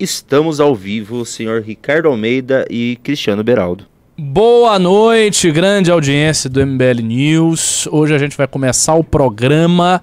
estamos ao vivo, senhor Ricardo Almeida e Cristiano Beraldo. Boa noite, grande audiência do MBL News. Hoje a gente vai começar o programa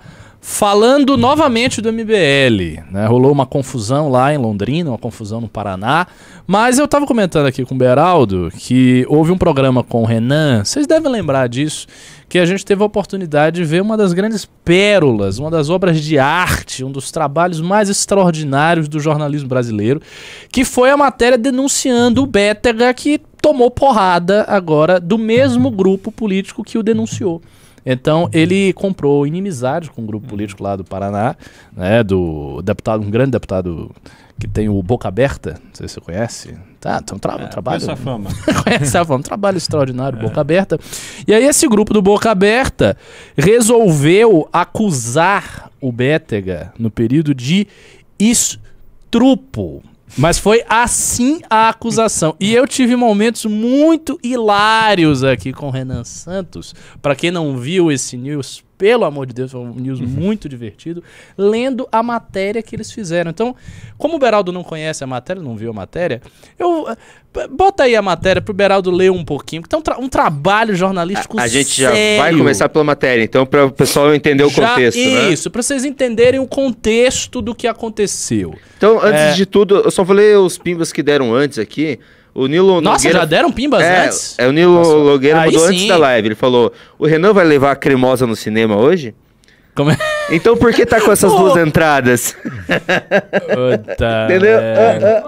falando novamente do MBL. Né? Rolou uma confusão lá em Londrina, uma confusão no Paraná. Mas eu estava comentando aqui com o Beraldo que houve um programa com o Renan, vocês devem lembrar disso, que a gente teve a oportunidade de ver uma das grandes pérolas, uma das obras de arte, um dos trabalhos mais extraordinários do jornalismo brasileiro, que foi a matéria denunciando o Bétega que tomou porrada agora do mesmo grupo político que o denunciou. Então ele comprou inimizade com um grupo político lá do Paraná, né, do deputado, um grande deputado que tem o Boca Aberta, não sei se você conhece. Tá, então tra é, trabalho. Conhece a fama. conhece a fama, um trabalho extraordinário, é. Boca Aberta. E aí esse grupo do Boca Aberta resolveu acusar o Bétega no período de estrupo. Mas foi assim a acusação. E eu tive momentos muito hilários aqui com o Renan Santos. Para quem não viu esse news, pelo amor de Deus, foi um news uhum. muito divertido, lendo a matéria que eles fizeram. Então, como o Beraldo não conhece a matéria, não viu a matéria, eu eh, bota aí a matéria pro Beraldo ler um pouquinho, que tem um, tra um trabalho jornalístico A, a gente já vai começar pela matéria, então para o pessoal entender o já, contexto, né? Isso, né? para vocês entenderem o contexto do que aconteceu. Então, antes é... de tudo, eu só vou ler os pimbas que deram antes aqui. O Nilo Nossa, Nogueira... já deram pimbas é, antes? É, o Nilo Nogueira mandou antes da live. Ele falou: o Renan vai levar a cremosa no cinema hoje? Como é? Então por que tá com essas duas entradas? Puta Entendeu?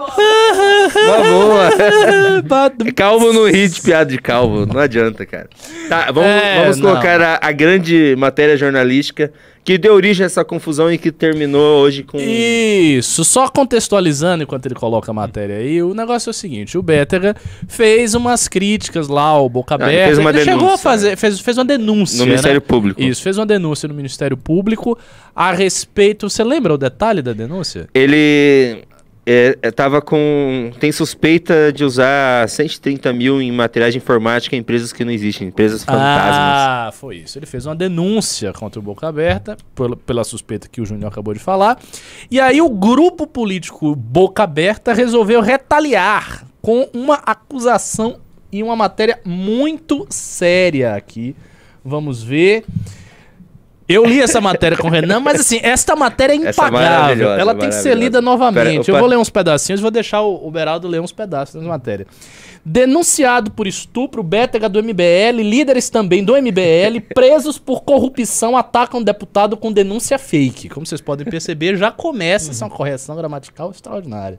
É. Uma boa. calvo no hit, piada de calvo. Não adianta, cara. Tá, vamos, é, vamos colocar a, a, grande matéria jornalística que deu origem a essa confusão e que terminou hoje com. Isso, só contextualizando enquanto ele coloca a matéria aí, o negócio é o seguinte: o Bétega fez umas críticas lá ao Boca Aberta. Ah, fez uma ele denúncia. chegou a fazer, fez, fez uma denúncia. No né? Ministério Público. Isso, fez uma denúncia no Ministério Público a respeito. Você lembra o detalhe da denúncia? Ele é, é, tava com. Tem suspeita de usar 130 mil em materiais de informática em empresas que não existem, empresas fantasmas. Ah, foi isso. Ele fez uma denúncia contra o Boca Aberta, pela, pela suspeita que o Júnior acabou de falar. E aí o grupo político Boca Aberta resolveu retaliar com uma acusação e uma matéria muito séria aqui. Vamos ver. Eu li essa matéria com o Renan, mas assim, esta matéria é, é impagável. Ela tem que ser lida novamente. Pera, eu vou ler uns pedacinhos, vou deixar o, o Beraldo ler uns pedaços da matéria. Denunciado por estupro, Bétega do MBL, líderes também do MBL, presos por corrupção, atacam deputado com denúncia fake. Como vocês podem perceber, já começa essa correção gramatical extraordinária.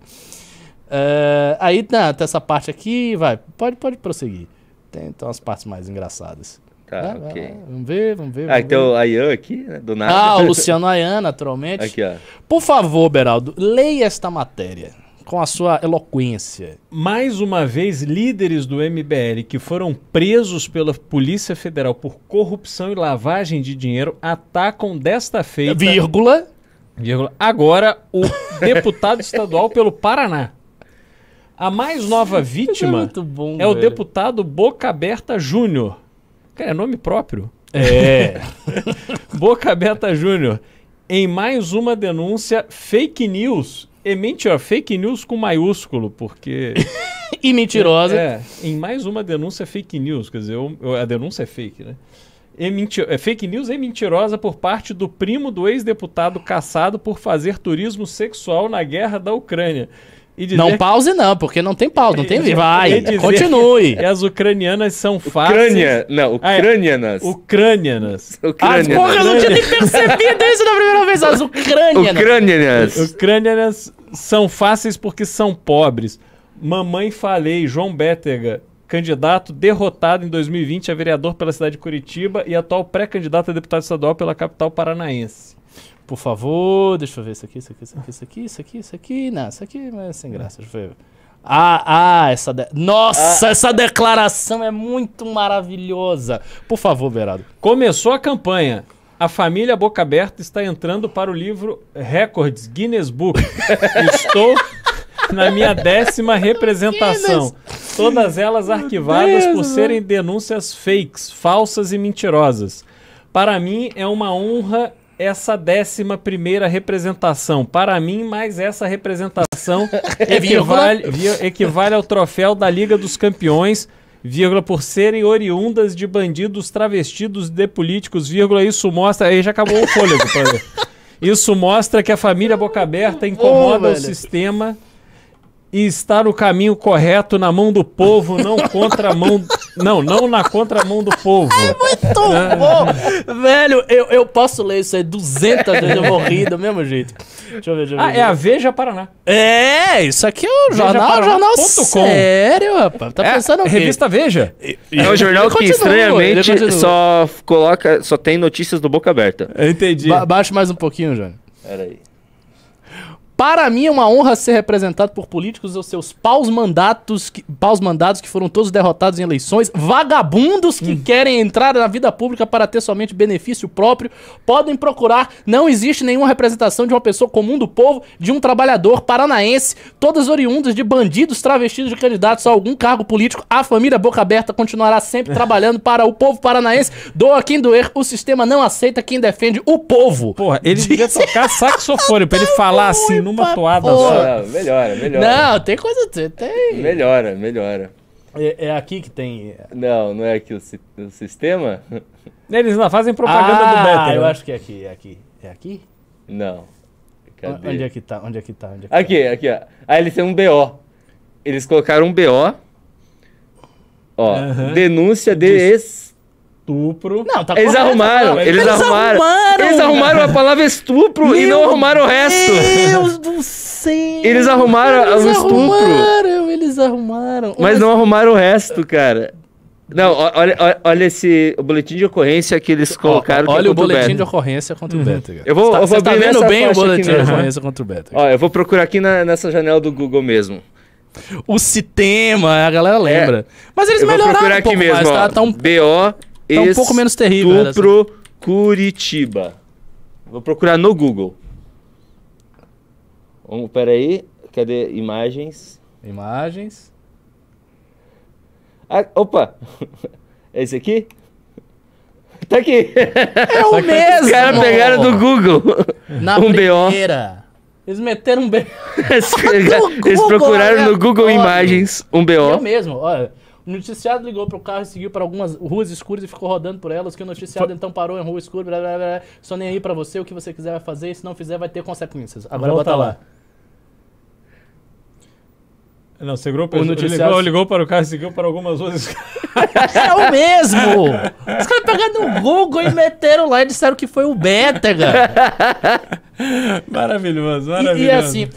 Uh, aí, tá, essa parte aqui, vai, pode, pode prosseguir. Tem então as partes mais engraçadas. Tá, ok. vamos ver, vamos ver. Ah, vamos ah, então o Ayan aqui, né? Do nada. Ah, o Luciano Ayan, naturalmente. Aqui, ó. Por favor, Beraldo, leia esta matéria com a sua eloquência. Mais uma vez, líderes do MBL que foram presos pela Polícia Federal por corrupção e lavagem de dinheiro atacam desta feita. Vírgula. Vírgula. Agora, o deputado estadual pelo Paraná. A mais nova é vítima é, bom, é o deputado Boca Aberta Júnior Cara, é nome próprio. É. Boca Aberta Júnior. Em mais uma denúncia fake news. E mentira, fake news com maiúsculo, porque. e mentirosa. É, em mais uma denúncia fake news. Quer dizer, eu, eu, a denúncia é fake, né? E mentir, é fake news e mentirosa por parte do primo do ex-deputado caçado por fazer turismo sexual na guerra da Ucrânia. Não pause não, porque não tem pause, não tem... Vai, continue. E as ucranianas são fáceis... Ucrânia, não, ucranianas. Ah, é, ucranianas. Ucranianas. Ah, porra, eu não tinha nem percebido isso da primeira vez, as ucranianas. Ucranianas. Ucranianas são fáceis porque são pobres. Mamãe falei, João Bétega, candidato derrotado em 2020 a vereador pela cidade de Curitiba e atual pré-candidato a deputado estadual pela capital paranaense. Por favor, deixa eu ver isso aqui, isso aqui, isso aqui, isso aqui, isso aqui, isso aqui. Não, isso aqui é sem graça. Deixa eu ver. Ah, ah, essa. De... Nossa, ah. essa declaração é muito maravilhosa. Por favor, Berado. Começou a campanha. A família Boca Aberta está entrando para o livro Records Guinness Book. Estou na minha décima representação. Todas elas arquivadas por serem denúncias fakes, falsas e mentirosas. Para mim é uma honra essa décima primeira representação. Para mim, mais essa representação equivale, equivale ao troféu da Liga dos Campeões, vírgula, por serem oriundas de bandidos travestidos de políticos, vírgula, isso mostra... Aí já acabou o fôlego. Isso mostra que a família Boca Aberta incomoda oh, o sistema e está no caminho correto na mão do povo, não contra a mão. Não, não na contramão do povo. É muito é. bom! Velho, eu, eu posso ler isso aí 200 vezes, eu vou rir do mesmo jeito. Deixa eu ver, deixa eu ver. Ah, é a Veja Paraná. É, isso aqui é o jornal, jornal sério, rapaz. Tá é, pensando o quê? Revista Veja. É um jornal que continua, estranhamente só coloca, só tem notícias do Boca Aberta. Eu entendi. Ba baixa mais um pouquinho, Jânio. Peraí. Para mim é uma honra ser representado por políticos ou seus paus mandatos, que, paus mandados que foram todos derrotados em eleições, vagabundos que hum. querem entrar na vida pública para ter somente benefício próprio, podem procurar. Não existe nenhuma representação de uma pessoa comum do povo, de um trabalhador paranaense, todas oriundas de bandidos travestidos de candidatos a algum cargo político. A família Boca Aberta continuará sempre trabalhando para o povo paranaense. Doa quem doer, o sistema não aceita quem defende o povo. Porra, ele devia tocar saxofone pra ele falar assim, numa toada só. melhora, melhora. Não, tem coisa. Tem. Melhora, melhora. É, é, aqui que tem. Não, não é aqui o, o sistema? Eles lá fazem propaganda ah, do. Ah, eu acho que é aqui, é aqui. É aqui? Não. Cadê? Onde é que tá? Onde é que tá? Onde é que aqui, tá? aqui, ó. Ah, eles têm um BO. Eles colocaram um BO. Ó, denúncia de estupro. Não, tá Eles arrumaram, eles, eles arrumaram, arrumaram. Eles arrumaram a palavra estupro Meu e não arrumaram o resto. Deus do céu. Eles arrumaram eles o estupro. Arrumaram, eles arrumaram. Mas não arrumaram o resto, cara. Não, olha, olha esse o boletim de ocorrência que eles colocaram. Olha é o boletim de ocorrência contra o Beta. Eu vou, tá, eu vou tá vendo bem o boletim de ocorrência contra o Beta. Ó, eu vou procurar aqui na, nessa janela do Google mesmo. O sistema, a galera lembra. É. Mas eles melhoraram um aqui mesmo, mais, tá? tá um... BO Tá um pouco menos terrível. Estupro assim. Curitiba. Vou procurar no Google. Vamos, peraí. Cadê imagens? Imagens. Ah, opa! É esse aqui? Tá aqui. É o mesmo! Os caras pegaram do Google. Na um primeira. BO. Eles meteram um BO. Eles procuraram no Google Imagens um BO. Eu mesmo, olha. O noticiado ligou pro carro e seguiu para algumas ruas escuras e ficou rodando por elas, que o noticiado Foi... então parou em rua escura, blá, blá, blá, só nem aí para você, o que você quiser vai fazer, e se não fizer vai ter consequências. Agora bota lá. lá. Não, segurou o noticiário... ligou, ligou para o carro e seguiu para algumas ruas. é o mesmo! Os caras pegaram no Google e meteram lá e disseram que foi o Bétega. maravilhoso, maravilhoso. E, e, assim,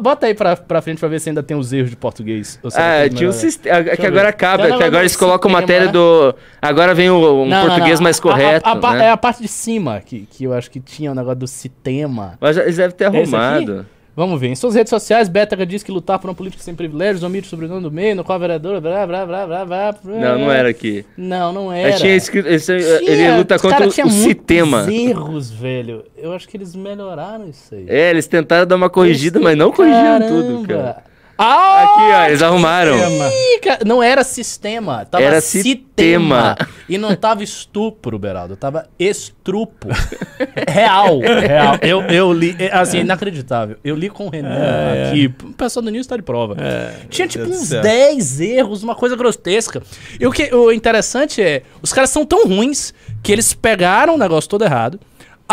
bota aí pra, pra frente pra ver se ainda tem os erros de português. Ah, tinha um sistema. É que agora acaba, é que agora eles colocam matéria do. Agora vem o, um não, português não, não. mais correto. A, a, a, né? É a parte de cima que, que eu acho que tinha o um negócio do sistema. Mas eles devem ter arrumado. Vamos ver. Em suas redes sociais, Bétega diz que lutar por uma política sem privilégios, omite o sobrenome do meio, no qual a vereadora. Blá, blá, blá, blá, blá, Não, não era aqui. Não, não era. tinha escrito, esse, tinha, ele luta contra cara, o, tinha o sistema. erros, velho. Eu acho que eles melhoraram isso aí. É, eles tentaram dar uma corrigida, mas não corrigiram Caramba. tudo, cara. Ah, Aqui, ó, eles arrumaram. Não era sistema, tava era sistema. E não tava estupro, Beraldo, tava estrupo. real, real. Eu, eu li, é, assim, inacreditável. Eu li com o Renan é, aqui, o pessoal do início tá de prova. É, Tinha tipo Deus uns 10 erros, uma coisa grotesca. E o, que, o interessante é, os caras são tão ruins que eles pegaram o negócio todo errado,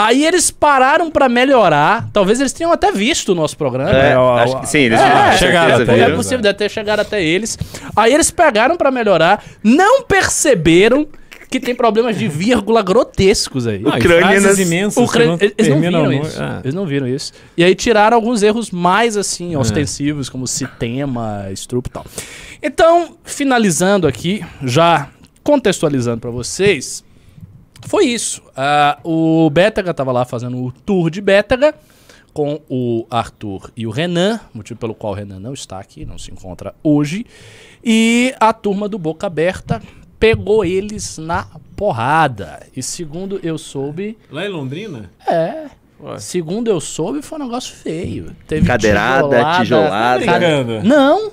Aí eles pararam para melhorar. Talvez eles tenham até visto o nosso programa. É, acho que sim, eles é, chegaram até É possível deve ter chegado até eles. Aí eles pegaram para melhorar, não perceberam que tem problemas de vírgula grotescos aí. Ucrânias imensas. Ucrânia, não eles não viram isso. Ah. Eles não viram isso. E aí tiraram alguns erros mais assim, é. ostensivos, como sistema, estrupo e tal. Então, finalizando aqui, já contextualizando para vocês, foi isso. Uh, o Bétega estava lá fazendo o tour de Bétega com o Arthur e o Renan, motivo pelo qual o Renan não está aqui, não se encontra hoje. E a turma do Boca Aberta pegou eles na porrada. E segundo eu soube. Lá em Londrina? É. Ué. Segundo eu soube, foi um negócio feio. Teve Cadeirada, tijolada. tijolada. Cade... Não!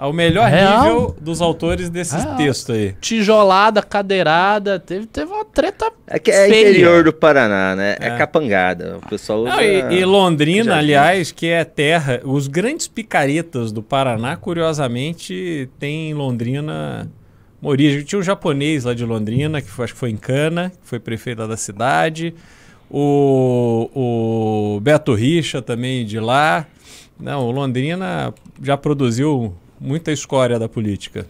Ao melhor Real? nível dos autores desse Real. texto aí. Tijolada, cadeirada, teve, teve uma treta. É que é feia. interior do Paraná, né? É, é capangada. O pessoal usa... Não, e, e, Londrina, aliás, que é terra. Os grandes picaretas do Paraná, curiosamente, tem em Londrina uma origem. Tinha um japonês lá de Londrina, que foi, acho que foi em Cana, que foi prefeito da cidade. O, o Beto Richa também de lá. Não, o Londrina já produziu muita escória da política.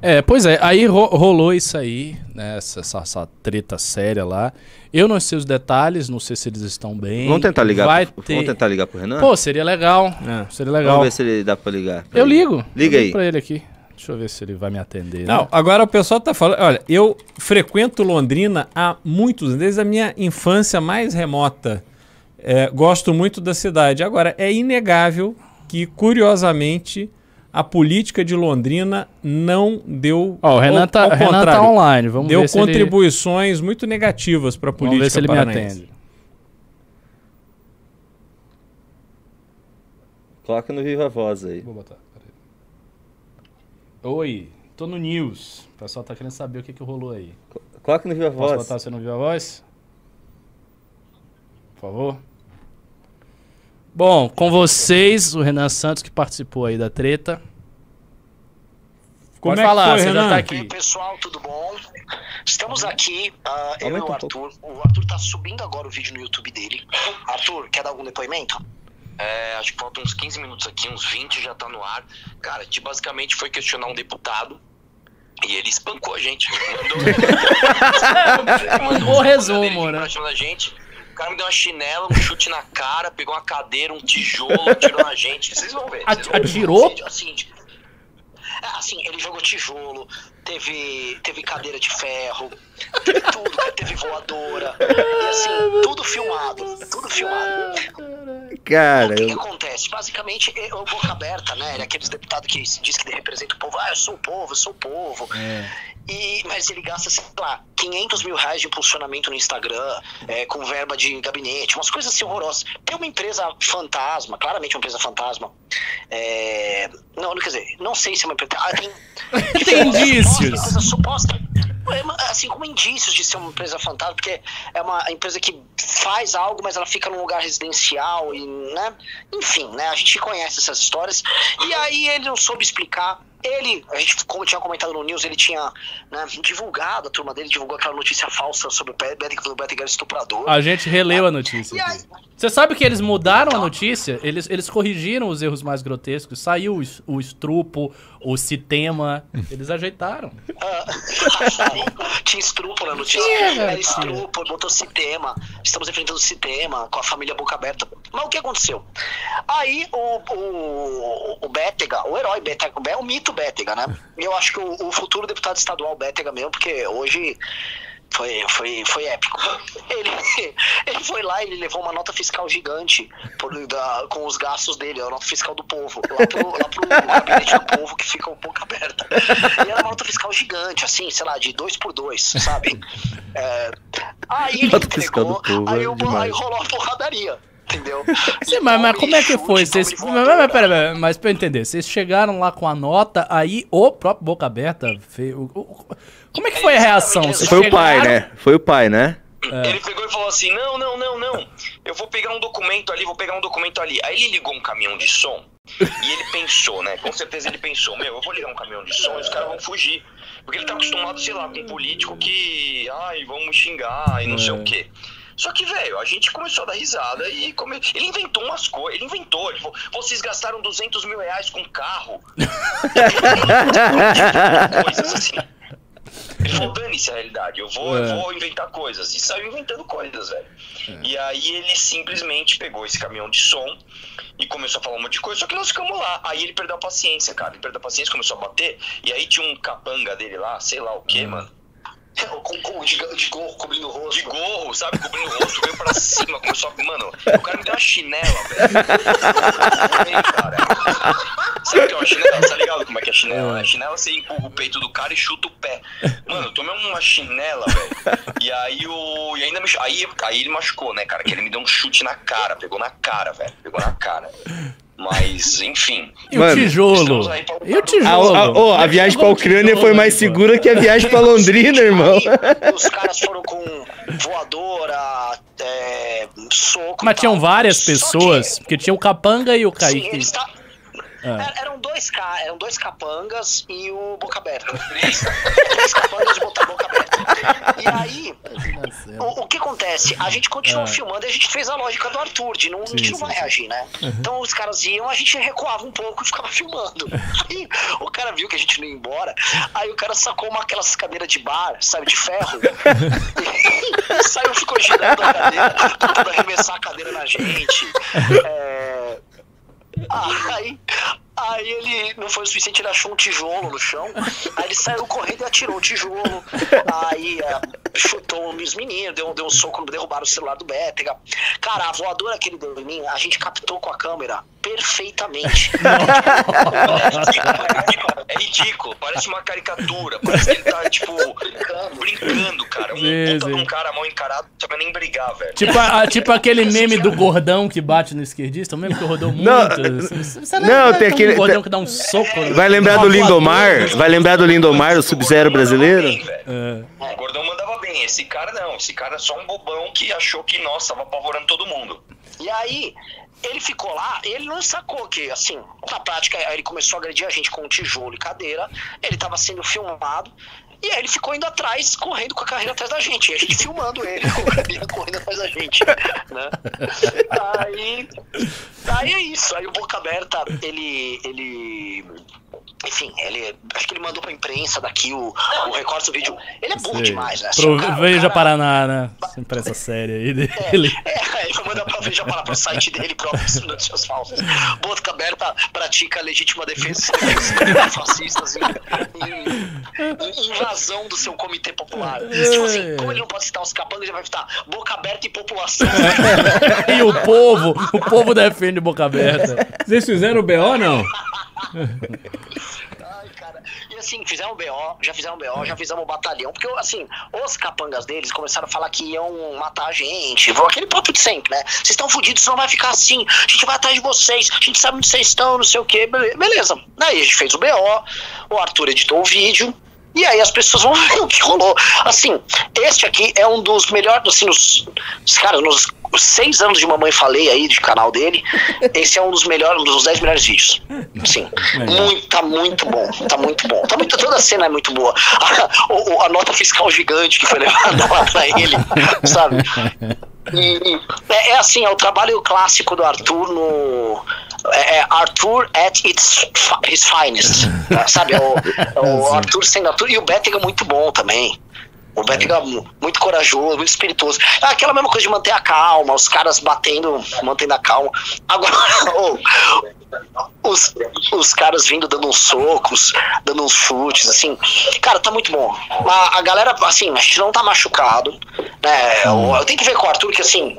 É, pois é, aí ro rolou isso aí, né, essa, essa, essa, treta séria lá. Eu não sei os detalhes, não sei se eles estão bem. Vamos tentar ligar, Vai pro, ter... vamos tentar ligar pro Renan? Pô, seria legal. É. Seria legal. Vamos ver se ele dá pra ligar. Pra eu ele. ligo. Liga eu aí. pra ele aqui. Deixa eu ver se ele vai me atender. Não, né? agora o pessoal tá falando. Olha, eu frequento Londrina há muitos, desde a minha infância mais remota. É, gosto muito da cidade. Agora, é inegável que, curiosamente, a política de Londrina não deu. Ó, oh, o Renan tá, ao, Renan tá online. Vamos deu ver se contribuições ele... muito negativas para a política. Vamos ver se ele paranaense. me atende. Coloca no Viva Voz aí. Vou botar. Oi, tô no News. O pessoal tá querendo saber o que, que rolou aí. Coloca no Viva Voz. Posso botar você no Viva Voz? Por favor. Bom, com vocês, o Renan Santos, que participou aí da treta. Como Pode é falar, foi, você Renan? já tá aqui. Oi, pessoal, tudo bom? Estamos aqui, uh, eu e o Arthur. o Arthur tá subindo agora o vídeo no YouTube dele. Arthur, quer dar algum depoimento? É, acho que faltam uns 15 minutos aqui, uns 20 já tá no ar. Cara, a gente basicamente foi questionar um deputado e ele espancou a gente. Mandou. um bom resumo, né? Pra da gente. O cara me deu uma chinela, um chute na cara, pegou uma cadeira, um tijolo, atirou na gente. Vocês vão ver. Vocês vão Atirou? Ver. Assim, é, assim, ele jogou tijolo, teve, teve cadeira de ferro, teve tudo, teve voadora. E assim, tudo filmado, tudo filmado. Cara, o que, eu... que acontece? Basicamente, o boca aberta, né? Ele é aqueles deputados que diz que representa o povo. Ah, eu sou o povo, eu sou o povo. É. E, mas ele gasta, sei lá, 500 mil reais de impulsionamento no Instagram, é, com verba de gabinete, umas coisas assim horrorosas. Tem uma empresa fantasma, claramente uma empresa fantasma. É, não, quer dizer, não sei se é uma empresa. Ah, tem, tem indícios. Coisa suposta. É, assim, como indícios de ser uma empresa fantasma, porque é uma empresa que faz algo, mas ela fica num lugar residencial e, né? Enfim, né? A gente conhece essas histórias. E aí ele não soube explicar ele, a gente, como tinha comentado no News, ele tinha né, divulgado, a turma dele divulgou aquela notícia falsa sobre o Bettinger estuprador. A gente releu a notícia. Aí, Você sabe que eles mudaram então, a notícia? Eles, eles corrigiram os erros mais grotescos. Saiu o, o estrupo, o sistema. Eles ajeitaram. Uh, tinha estrupo na notícia. Tinha, Era estrupo, botou sistema. Estamos enfrentando o sistema com a família boca aberta. Mas o que aconteceu? Aí o, o, o Bétega, o herói Bétega, o mito Bétega, né? Eu acho que o, o futuro deputado estadual Bétega mesmo, porque hoje foi, foi, foi épico. Ele, ele foi lá, ele levou uma nota fiscal gigante por, da, com os gastos dele, a nota fiscal do povo, lá pro, lá pro gabinete do povo que fica um pouco aberta. E era uma nota fiscal gigante, assim, sei lá, de dois por dois, sabe? É, aí ele nota entregou, aí, é aí rolou a porradaria entendeu? Sim, mas, mas como é que foi? Vocês, mas, mas, pera, pera, mas pra eu entender, vocês chegaram lá com a nota, aí o próprio Boca Aberta fez. Como é que foi a reação? Vocês foi chegaram... o pai, né? Foi o pai, né? É. Ele pegou e falou assim: não, não, não, não. Eu vou pegar um documento ali, vou pegar um documento ali. Aí ele ligou um caminhão de som e ele pensou, né? Com certeza ele pensou: meu, eu vou ligar um caminhão de som e os caras vão fugir. Porque ele tá acostumado, sei lá, com um político que. Ai, vamos xingar e não é. sei o quê. Só que, velho, a gente começou a dar risada e come... ele inventou umas coisas. Ele inventou, ele falou, vocês gastaram 200 mil reais com carro. coisas assim. Ele falou, dane-se a realidade, eu vou, é. eu vou inventar coisas. E saiu inventando coisas, velho. É. E aí ele simplesmente pegou esse caminhão de som e começou a falar um monte de coisa, só que nós ficamos lá. Aí ele perdeu a paciência, cara. Ele perdeu a paciência, começou a bater. E aí tinha um capanga dele lá, sei lá o que, uhum. mano com, com, de, de gorro cobrindo o rosto. De gorro, sabe? Cobrindo o rosto, veio pra cima, começou a. Mano, o cara me deu uma chinela, velho. cara. Sabe o que é uma chinela? Tá ligado como é que é chinela? Né? Chinela você empurra o peito do cara e chuta o pé. Mano, eu tomei uma chinela, velho. E aí o. E ainda me. Aí, aí ele machucou, né, cara? Que ele me deu um chute na cara, pegou na cara, velho. Pegou na cara. Mas, enfim. E o tijolo? E o tijolo? A, a, a, a viagem pra Ucrânia foi mais segura que a viagem pra Londrina, irmão. Aí, os caras foram com voadora, é, soco. Mas tinham várias pessoas, que... porque tinha o Capanga e o Kaique. Sim, eles tá... É. Eram dois, eram dois capangas e o boca aberta. Três capangas e boca, boca aberta. E aí, o, o, que acontece? A gente continuou é. filmando e a gente fez a lógica do Arthur, de não, sim, a gente não sim, vai sim. reagir, né? Uhum. Então os caras iam, a gente recuava um pouco e ficava filmando. Aí o cara viu que a gente não ia embora, aí o cara sacou uma aquelas cadeiras de bar, sabe, de ferro. e saiu, ficou girando a cadeira, tentando arremessar a cadeira na gente. É Aí, aí ele não foi o suficiente, ele achou um tijolo no chão. Aí ele saiu correndo e atirou o tijolo. Aí é, chutou os meninos, deu, deu um soco, derrubaram o celular do Bétega. Cara, a voadora que ele deu em mim, a gente captou com a câmera perfeitamente. é ridículo, parece uma caricatura. Parece que ele tá, tipo, brincando, cara. Um sim, puta sim. um cara mal encarado, não sabe nem brigar, velho. Tipo, a, tipo aquele meme do gordão que bate no esquerdista, um meme que rodou muito. Não, você não, tem aquele. Um gordão que dá um soco. É, vai lembrar do Lindomar? Vai lembrar do Lindomar, o Sub-Zero brasileiro? é. O gordão mandava bem. Esse cara não. Esse cara é só um bobão que achou que, nossa, tava apavorando todo mundo. E aí, ele ficou lá, ele não sacou que, assim, na prática, ele começou a agredir a gente com um tijolo e cadeira, ele estava sendo filmado, e aí ele ficou indo atrás, correndo com a carreira atrás da gente. E a gente filmando ele com a carreira correndo atrás da gente. Né? Aí, aí é isso. Aí o Boca Aberta, ele. ele enfim, ele. Acho que ele mandou pra imprensa daqui o, o recorte do vídeo. Ele é burro Sei. demais, né? Assim, Pro cara, Veja cara... Paraná, né? Sempre essa série aí dele. É, é ele vai mandar pra Veja Paraná, pro site dele próprio, de notícias falsas. Boca aberta pratica legítima defesa de fascistas e, e, invasão do seu comitê popular. Tipo assim, como ele não pode citar os capangas, ele vai citar boca aberta e população. e o povo, o povo defende boca aberta. Vocês fizeram o BO ou não? Ai, cara. E assim, fizemos BO, já fizemos BO, já fizemos batalhão, porque assim, os capangas deles começaram a falar que iam matar a gente. Aquele papo de sempre, né? Vocês estão fodidos, não vai ficar assim. A gente vai atrás de vocês, a gente sabe onde vocês estão, não sei o que. Beleza. Daí a gente fez o BO, o Arthur editou o vídeo. E aí as pessoas vão ver o que rolou. Assim, este aqui é um dos melhores, assim, nos, cara, nos seis anos de Mamãe Falei aí, de canal dele, esse é um dos melhores, um dos dez melhores vídeos. Sim. Muito, tá muito bom. Tá muito bom. Tá muito, toda a cena é muito boa. A, a nota fiscal gigante que foi levada lá pra ele, sabe? E, é, é, assim, é o trabalho clássico do Arthur no. É, é Arthur at its, his finest. sabe? O, o Arthur sendo Arthur. E o Betting é muito bom também. O Betting é muito corajoso, muito espirituoso. É aquela mesma coisa de manter a calma, os caras batendo, mantendo a calma. Agora, oh, os, os caras vindo dando uns socos, dando uns chutes, assim. Cara, tá muito bom. A, a galera, assim, a gente não tá machucado, né? Eu, eu tenho que ver com o Arthur que, assim,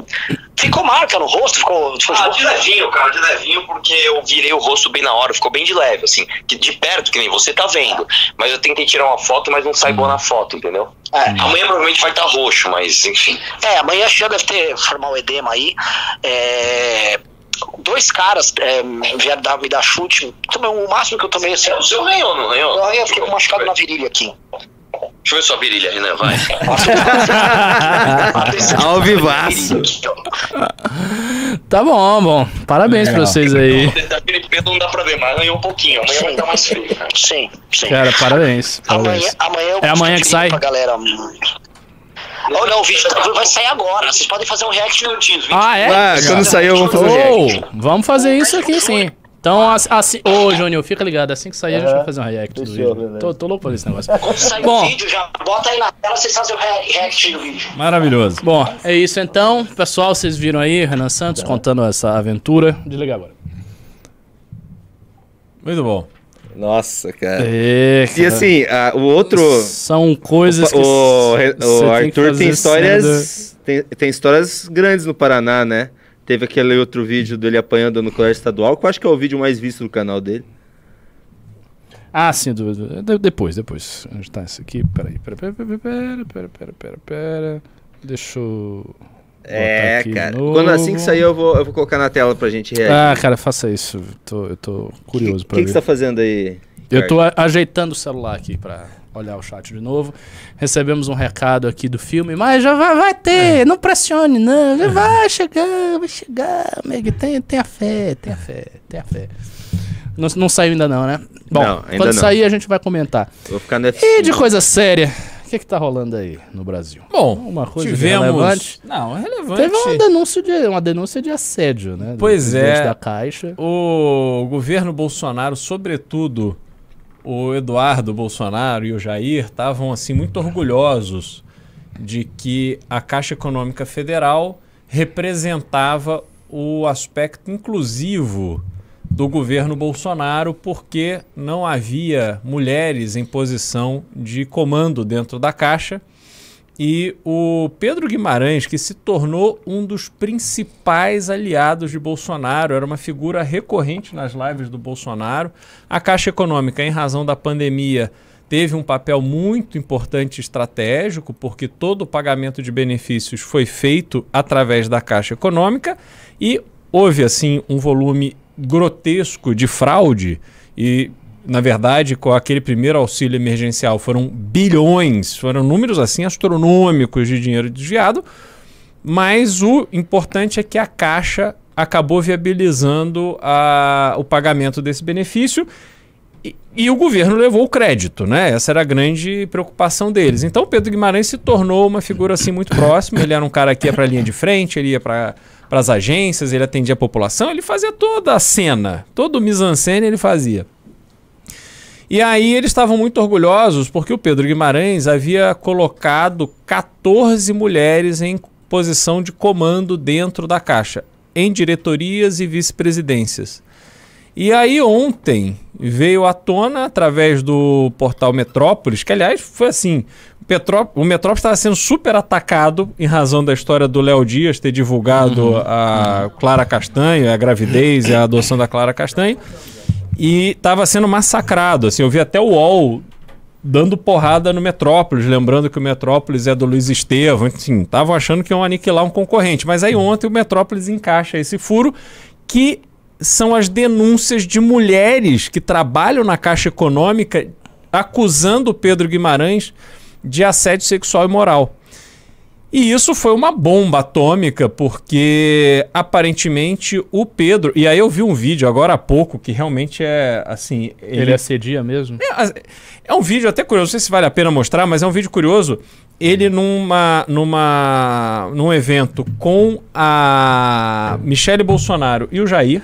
ficou marca no rosto, ficou. ficou ah, de levinho, cara, de levinho, porque eu virei o rosto bem na hora, ficou bem de leve, assim. De perto, que nem você tá vendo. Mas eu tentei tirar uma foto, mas não sai boa na foto, entendeu? É. Amanhã provavelmente vai estar tá roxo, mas enfim. É, amanhã já deve ter formar o edema aí. É dois caras é, vieram dar, me dar chute. Tomei, o máximo que eu tomei assim. É, o seu ranhou, não ranhou? Eu, eu fiquei machucado na virilha aqui. Deixa eu ver sua virilha, Renan, vai. Ao vivaço. Tá bom, bom. Parabéns pra vocês aí. Aquele pelo não dá pra ver, mas ganhou um pouquinho. Amanhã sim. vai estar mais frio. Sim, sim. Cara, parabéns. parabéns. Amanhã, amanhã é amanhã que sai? Pra galera. Oh, não, o vídeo tá, vai sair agora. Vocês podem fazer um react minutinhos. Ah, é? Ah, quando sair eu vou fazer um react. Vamos fazer isso aqui sim. Então, assim. Ô, ô Júnior, fica ligado. Assim que sair, a gente vai fazer um react do vídeo. Tô, tô louco por esse negócio. Quando sair Bom, o vídeo, já bota aí na tela vocês fazem o react do vídeo. Maravilhoso. Bom, é isso então. Pessoal, vocês viram aí, Renan Santos contando essa aventura. Desliga agora. Muito bom. Nossa, cara. É, cara. E assim, a, o outro. São coisas o, que. O, o Arthur tem, tem histórias. Tem, tem histórias grandes no Paraná, né? Teve aquele outro vídeo dele apanhando no colégio estadual, que eu acho que é o vídeo mais visto do canal dele. Ah, sim, do, do, depois, depois. Onde tá isso aqui? Peraí, pera, pera, pera, pera, pera, pera, pera, pera. Deixa eu... É, cara. Quando assim que sair, eu vou, eu vou colocar na tela pra gente reagir. Ah, cara, faça isso. Tô, eu tô curioso que, pra que ver. O que você tá fazendo aí? Eu tô ajeitando o celular aqui pra olhar o chat de novo. Recebemos um recado aqui do filme, mas já vai, vai ter, é. não pressione, não. Vai chegar, vai chegar, amigo. Tem, tenha fé, tenha fé, tenha fé. Não, não saiu ainda não, né? Bom, não, quando não. sair a gente vai comentar. Vou ficar no E de coisa séria, o que, que tá rolando aí no Brasil? Bom, uma coisa tivemos... relevante. Não, é relevante. Teve uma denúncia de, uma denúncia de assédio, né? Pois é. Da Caixa. O governo Bolsonaro, sobretudo o Eduardo Bolsonaro e o Jair, estavam assim muito orgulhosos de que a Caixa Econômica Federal representava o aspecto inclusivo do governo Bolsonaro porque não havia mulheres em posição de comando dentro da Caixa. E o Pedro Guimarães, que se tornou um dos principais aliados de Bolsonaro, era uma figura recorrente nas lives do Bolsonaro. A Caixa Econômica, em razão da pandemia, teve um papel muito importante estratégico, porque todo o pagamento de benefícios foi feito através da Caixa Econômica e houve assim um volume grotesco de fraude e na verdade, com aquele primeiro auxílio emergencial foram bilhões, foram números assim astronômicos de dinheiro desviado, mas o importante é que a Caixa acabou viabilizando a, o pagamento desse benefício e, e, o governo levou o crédito, né? Essa era a grande preocupação deles. Então, Pedro Guimarães se tornou uma figura assim muito próxima. Ele era um cara que ia para a linha de frente, ele ia para as agências, ele atendia a população, ele fazia toda a cena, todo o mise-en-scène ele fazia. E aí eles estavam muito orgulhosos porque o Pedro Guimarães havia colocado 14 mulheres em posição de comando dentro da Caixa, em diretorias e vice-presidências. E aí ontem veio à tona através do portal Metrópolis, que aliás foi assim, Petró o Metrópolis estava sendo super atacado em razão da história do Léo Dias ter divulgado uhum. a Clara Castanho, a gravidez e a adoção da Clara Castanho. E estava sendo massacrado. Assim, eu vi até o UOL dando porrada no Metrópolis, lembrando que o Metrópolis é do Luiz Estevam. Enfim, estavam achando que iam aniquilar um concorrente. Mas aí ontem o Metrópolis encaixa esse furo que são as denúncias de mulheres que trabalham na Caixa Econômica acusando o Pedro Guimarães de assédio sexual e moral. E isso foi uma bomba atômica, porque aparentemente o Pedro. E aí eu vi um vídeo agora há pouco que realmente é assim. Ele, ele assedia mesmo? É, é, um vídeo até curioso, não sei se vale a pena mostrar, mas é um vídeo curioso. Ele numa, numa, num evento com a Michele Bolsonaro e o Jair.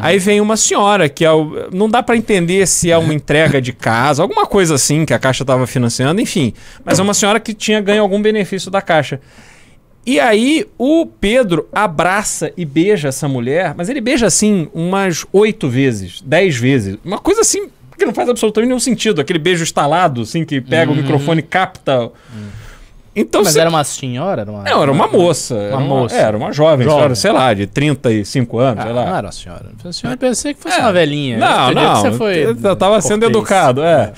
Aí vem uma senhora que é o, não dá para entender se é uma entrega de casa, alguma coisa assim que a Caixa estava financiando, enfim. Mas é uma senhora que tinha ganho algum benefício da Caixa. E aí o Pedro abraça e beija essa mulher, mas ele beija assim umas oito vezes, dez vezes. Uma coisa assim que não faz absolutamente nenhum sentido. Aquele beijo estalado, assim, que pega uhum. o microfone e capta. Uhum. Então, Mas era uma senhora? Era uma, não, era uma moça. Uma, era uma moça. Era uma jovem, jovem. Senhora, sei lá, de 35 anos, ah, sei lá. Não era uma senhora. A senhora pensei que fosse é. uma velhinha. Não, eu não. Você foi eu tava sendo educado, é. é.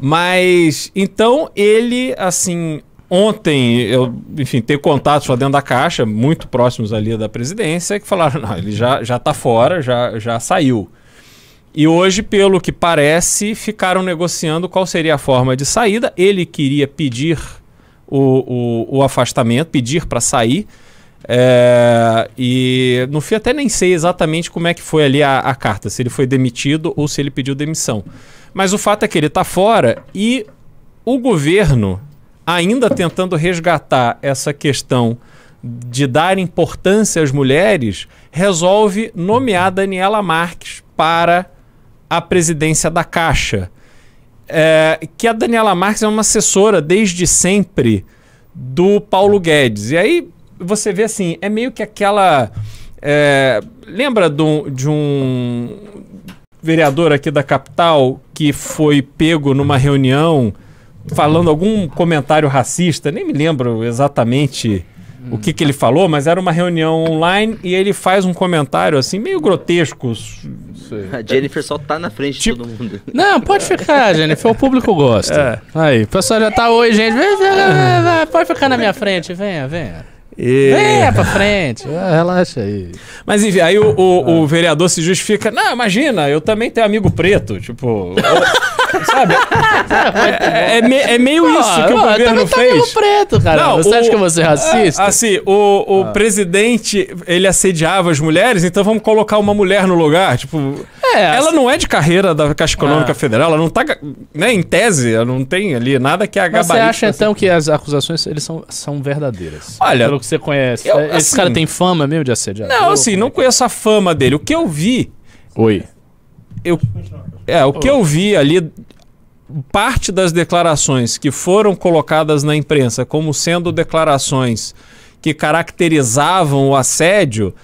Mas, então, ele, assim, ontem, eu, enfim, ter contatos lá dentro da caixa, muito próximos ali da presidência, que falaram, não, ele já, já tá fora, já, já saiu. E hoje, pelo que parece, ficaram negociando qual seria a forma de saída. Ele queria pedir o, o, o afastamento, pedir para sair. É, e no fim até nem sei exatamente como é que foi ali a, a, carta, se ele foi demitido ou se ele pediu demissão. Mas o fato é que ele está fora e o governo, ainda tentando resgatar essa questão de dar importância às mulheres, resolve nomear Daniela Marques para a presidência da Caixa é, que a Daniela Marques é uma assessora desde sempre do Paulo Guedes. E aí você vê assim, é meio que aquela. É, lembra do, de um vereador aqui da capital que foi pego numa reunião falando algum comentário racista? Nem me lembro exatamente o que, que ele falou, mas era uma reunião online e ele faz um comentário assim, meio grotesco. A Jennifer só tá na frente tipo... de todo mundo. Não, pode ficar, Jennifer, o público gosta. É. Aí, o pessoal já tá, oi, gente, vem, vem, vem, pode ficar na minha frente, venha, venha. E... Venha pra frente, ah, relaxa aí. Mas enfim, aí o, o, o, vereador se justifica. Não, imagina, eu também tenho amigo preto. Tipo. Sabe? É, é, é, meio pô, isso que o governo fez. Amigo preto, cara. Não, Você o, acha que você é racista? Assim, o, o ah. presidente, ele assediava as mulheres, então vamos colocar uma mulher no lugar. Tipo. É, ela assim... não é de carreira da Caixa Econômica ah. Federal, ela não tá. Né, em tese, ela não tem ali nada que a Você acha então que as acusações eles são, são verdadeiras? Olha. Pelo que você conhece. Eu, Esse assim, cara tem fama mesmo de assediar? Não, assim, não conheço a fama dele. O que eu vi. Oi. Eu, é, o que eu vi ali, parte das declarações que foram colocadas na imprensa como sendo declarações que caracterizavam o assédio,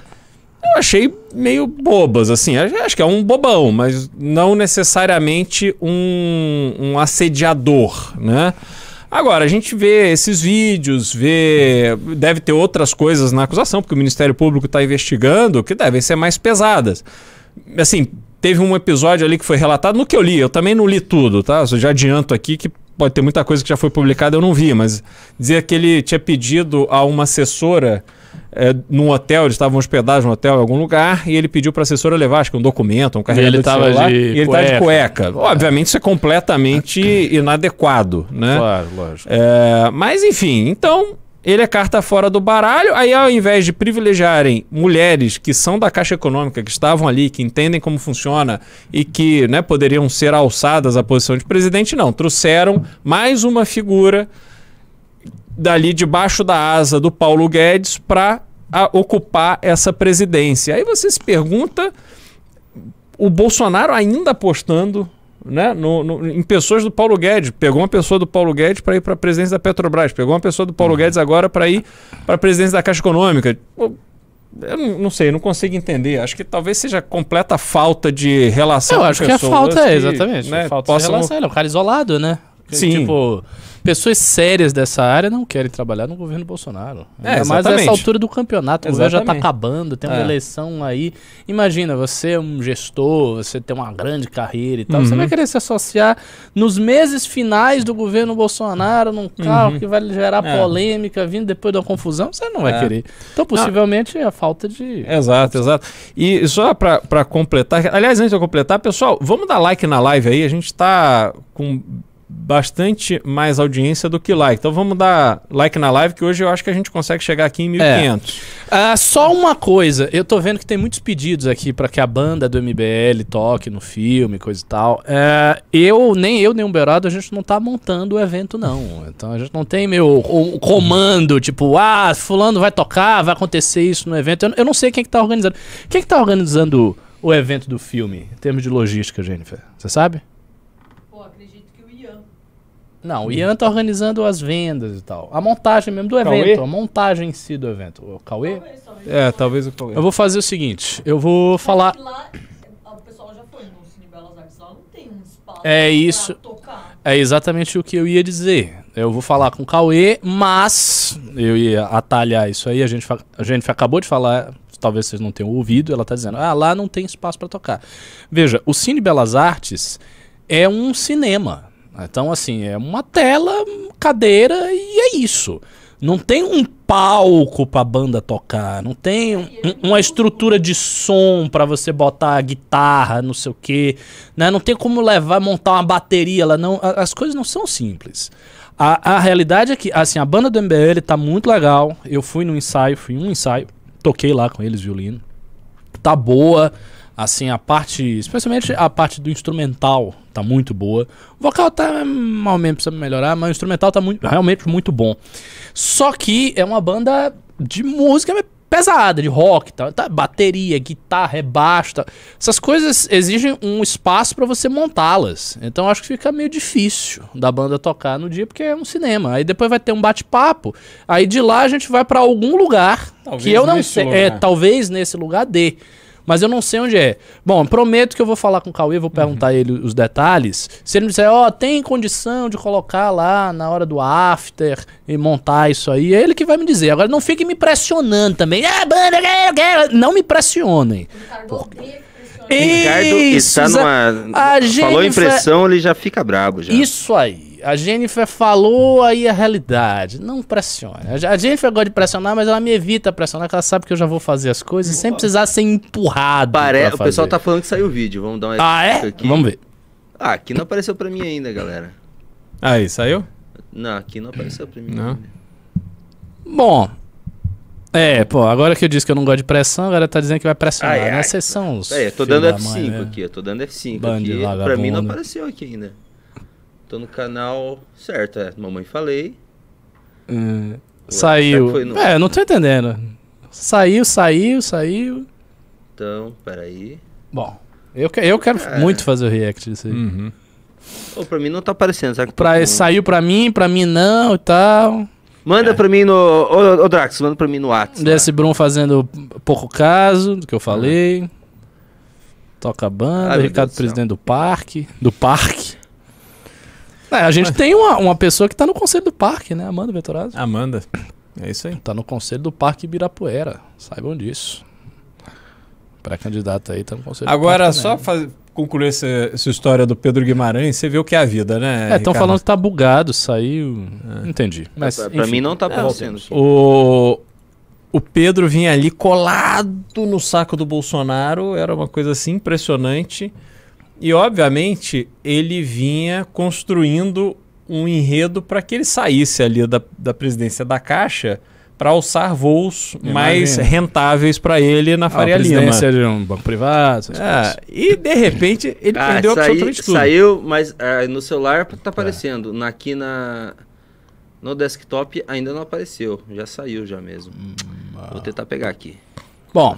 eu achei meio bobas, assim. Acho que é um bobão, mas não necessariamente um, um assediador, né? Agora, a gente vê esses vídeos, vê. Deve ter outras coisas na acusação, porque o Ministério Público está investigando, que devem ser mais pesadas. Assim, teve um episódio ali que foi relatado no que eu li, eu também não li tudo, tá? Eu já adianto aqui que pode ter muita coisa que já foi publicada, eu não vi, mas dizia que ele tinha pedido a uma assessora é, num hotel, eles estavam hospedados no hotel em algum lugar, e ele pediu para a assessora levar, acho que um documento, um carregador ele de celular, de e ele estava de cueca. Obviamente isso é completamente inadequado, né? Claro, lógico. É, mas enfim, então ele é carta fora do baralho. Aí, ao invés de privilegiarem mulheres que são da Caixa Econômica, que estavam ali, que entendem como funciona e que né, poderiam ser alçadas à posição de presidente, não. Trouxeram mais uma figura dali debaixo da asa do Paulo Guedes para ocupar essa presidência. Aí você se pergunta, o Bolsonaro ainda apostando né, no, no, em pessoas do Paulo Guedes. Pegou uma pessoa do Paulo Guedes para ir para a presidência da Petrobras. Pegou uma pessoa do Paulo uhum. Guedes agora para ir para a presidência da Caixa Econômica. Eu não, não, sei, não consigo entender. Acho que talvez seja completa falta de relação Eu acho que a falta é, exatamente. Né, falta possam... de relação. Ele é um cara isolado, né? Sim. Tipo, pessoas sérias dessa área não querem trabalhar no governo Bolsonaro. É, mas essa altura do campeonato, o governo já está acabando, tem uma é. eleição aí. Imagina, você é um gestor, você tem uma grande carreira e tal. Uhum. Você vai querer se associar nos meses finais do governo Bolsonaro num carro uhum. que vai gerar é. polêmica, vindo depois da confusão? Você não vai é. querer. Então, possivelmente, é a falta de. Exato, exato. E só para completar, aliás, antes de eu completar, pessoal, vamos dar like na live aí. A gente está com bastante mais audiência do que like. Então vamos dar like na live, que hoje eu acho que a gente consegue chegar aqui em 1500. É. Uh, só uma coisa, eu tô vendo que tem muitos pedidos aqui para que a banda do MBL toque no filme, coisa e tal. Uh, eu, nem eu, nem o Berado, a gente não tá montando o evento, não. Então a gente não tem meu comando, tipo, ah, fulano vai tocar, vai acontecer isso no evento. Eu, eu não sei quem que tá organizando. Quem que tá organizando o evento do filme, em termos de logística, Jennifer? Você sabe? Não, o Ian tá organizando as vendas e tal. A montagem mesmo do Cauê? evento, a montagem em si do evento. O Cauê? Talvez, talvez. É, talvez o Cauê. Eu vou fazer o seguinte, eu vou falar... Lá, o pessoal já foi no Cine Belas Artes, lá não tem um espaço é isso, tocar. É exatamente o que eu ia dizer. Eu vou falar com o Cauê, mas eu ia atalhar isso aí. A gente, a gente acabou de falar, talvez vocês não tenham ouvido, ela tá dizendo, ah, lá não tem espaço para tocar. Veja, o Cine Belas Artes é um cinema então, assim, é uma tela, cadeira e é isso. Não tem um palco pra banda tocar, não tem um, uma estrutura de som para você botar guitarra, não sei o quê, né? Não tem como levar, montar uma bateria lá, não. As coisas não são simples. A, a realidade é que, assim, a banda do MBL tá muito legal. Eu fui no ensaio, fui um ensaio, toquei lá com eles violino. Tá boa. Assim, a parte, especialmente a parte do instrumental tá muito boa. O vocal tá mal menos precisa melhorar, mas o instrumental tá muito, realmente muito bom. Só que é uma banda de música pesada, de rock, tá, tá bateria, guitarra, é baixo, tá. essas coisas exigem um espaço para você montá-las. Então acho que fica meio difícil da banda tocar no dia porque é um cinema. Aí depois vai ter um bate-papo. Aí de lá a gente vai para algum lugar talvez que eu não sei, é talvez nesse lugar dê. Mas eu não sei onde é. Bom, prometo que eu vou falar com o Cauê, vou perguntar uhum. ele os detalhes. Se ele me disser, ó, oh, tem condição de colocar lá na hora do after e montar isso aí, é ele que vai me dizer. Agora não fique me pressionando também. Ah, banda, eu quero. Não me pressionem. Por... Ricardo está numa. A falou impressão, ele já fica brabo já. Isso aí. A Jennifer falou aí a realidade. Não pressione. A Jennifer gosta de pressionar, mas ela me evita pressionar, porque ela sabe que eu já vou fazer as coisas sem precisar ser empurrado. Pare... O pessoal tá falando que saiu o vídeo. Vamos dar uma Ah, é? Aqui. Vamos ver. Ah, aqui não apareceu pra mim ainda, galera. Aí, saiu? Não, aqui não apareceu pra mim. Não. Ainda. Bom. É, pô, agora que eu disse que eu não gosto de pressão, agora tá dizendo que vai pressionar, ai, né? Vocês são os. É, eu tô dando F5 mãe, aqui, eu tô dando F5 Band aqui. Pra mim não apareceu aqui ainda. Tô no canal certo, é. Mamãe falei. Hum, saiu. No... É, não tô entendendo. Saiu, saiu, saiu. Então, peraí. Bom, eu, que, eu quero é. muito fazer o react disso aí. Uhum. Pô, pra mim não tá aparecendo, sabe? Pra, com... Saiu pra mim, pra mim não e tal. Manda é. pra mim no. Ô, ô Drax, manda pra mim no WhatsApp. Desse Brum fazendo pouco caso do que eu falei. Uhum. Toca a banda, Ricardo presidente do parque. Do parque. É, a gente Mas... tem uma, uma pessoa que tá no conselho do parque, né? Amanda Vetorazzo. Amanda. É isso aí. Tá no conselho do parque Ibirapuera. Saibam disso. Pré-candidato aí tá no conselho Agora, só faz, concluir essa, essa, história do Pedro Guimarães, você vê o que é a vida, né? É, estão falando que tá bugado, saiu. É. Entendi. Mas, pra, pra mim não tá aparecendo. o, o Pedro vinha ali colado no saco do Bolsonaro, era uma coisa assim impressionante. E, obviamente, ele vinha construindo um enredo para que ele saísse ali da, da presidência da Caixa para alçar voos Imagina. mais rentáveis para ele na Faria ah, Lima. de um banco privado. É, e de repente ele ah, perdeu saí, absolutamente tudo. Saiu, mas ah, no celular tá aparecendo. É. Aqui na no desktop ainda não apareceu. Já saiu já mesmo. Hum, ah. Vou tentar pegar aqui. Bom,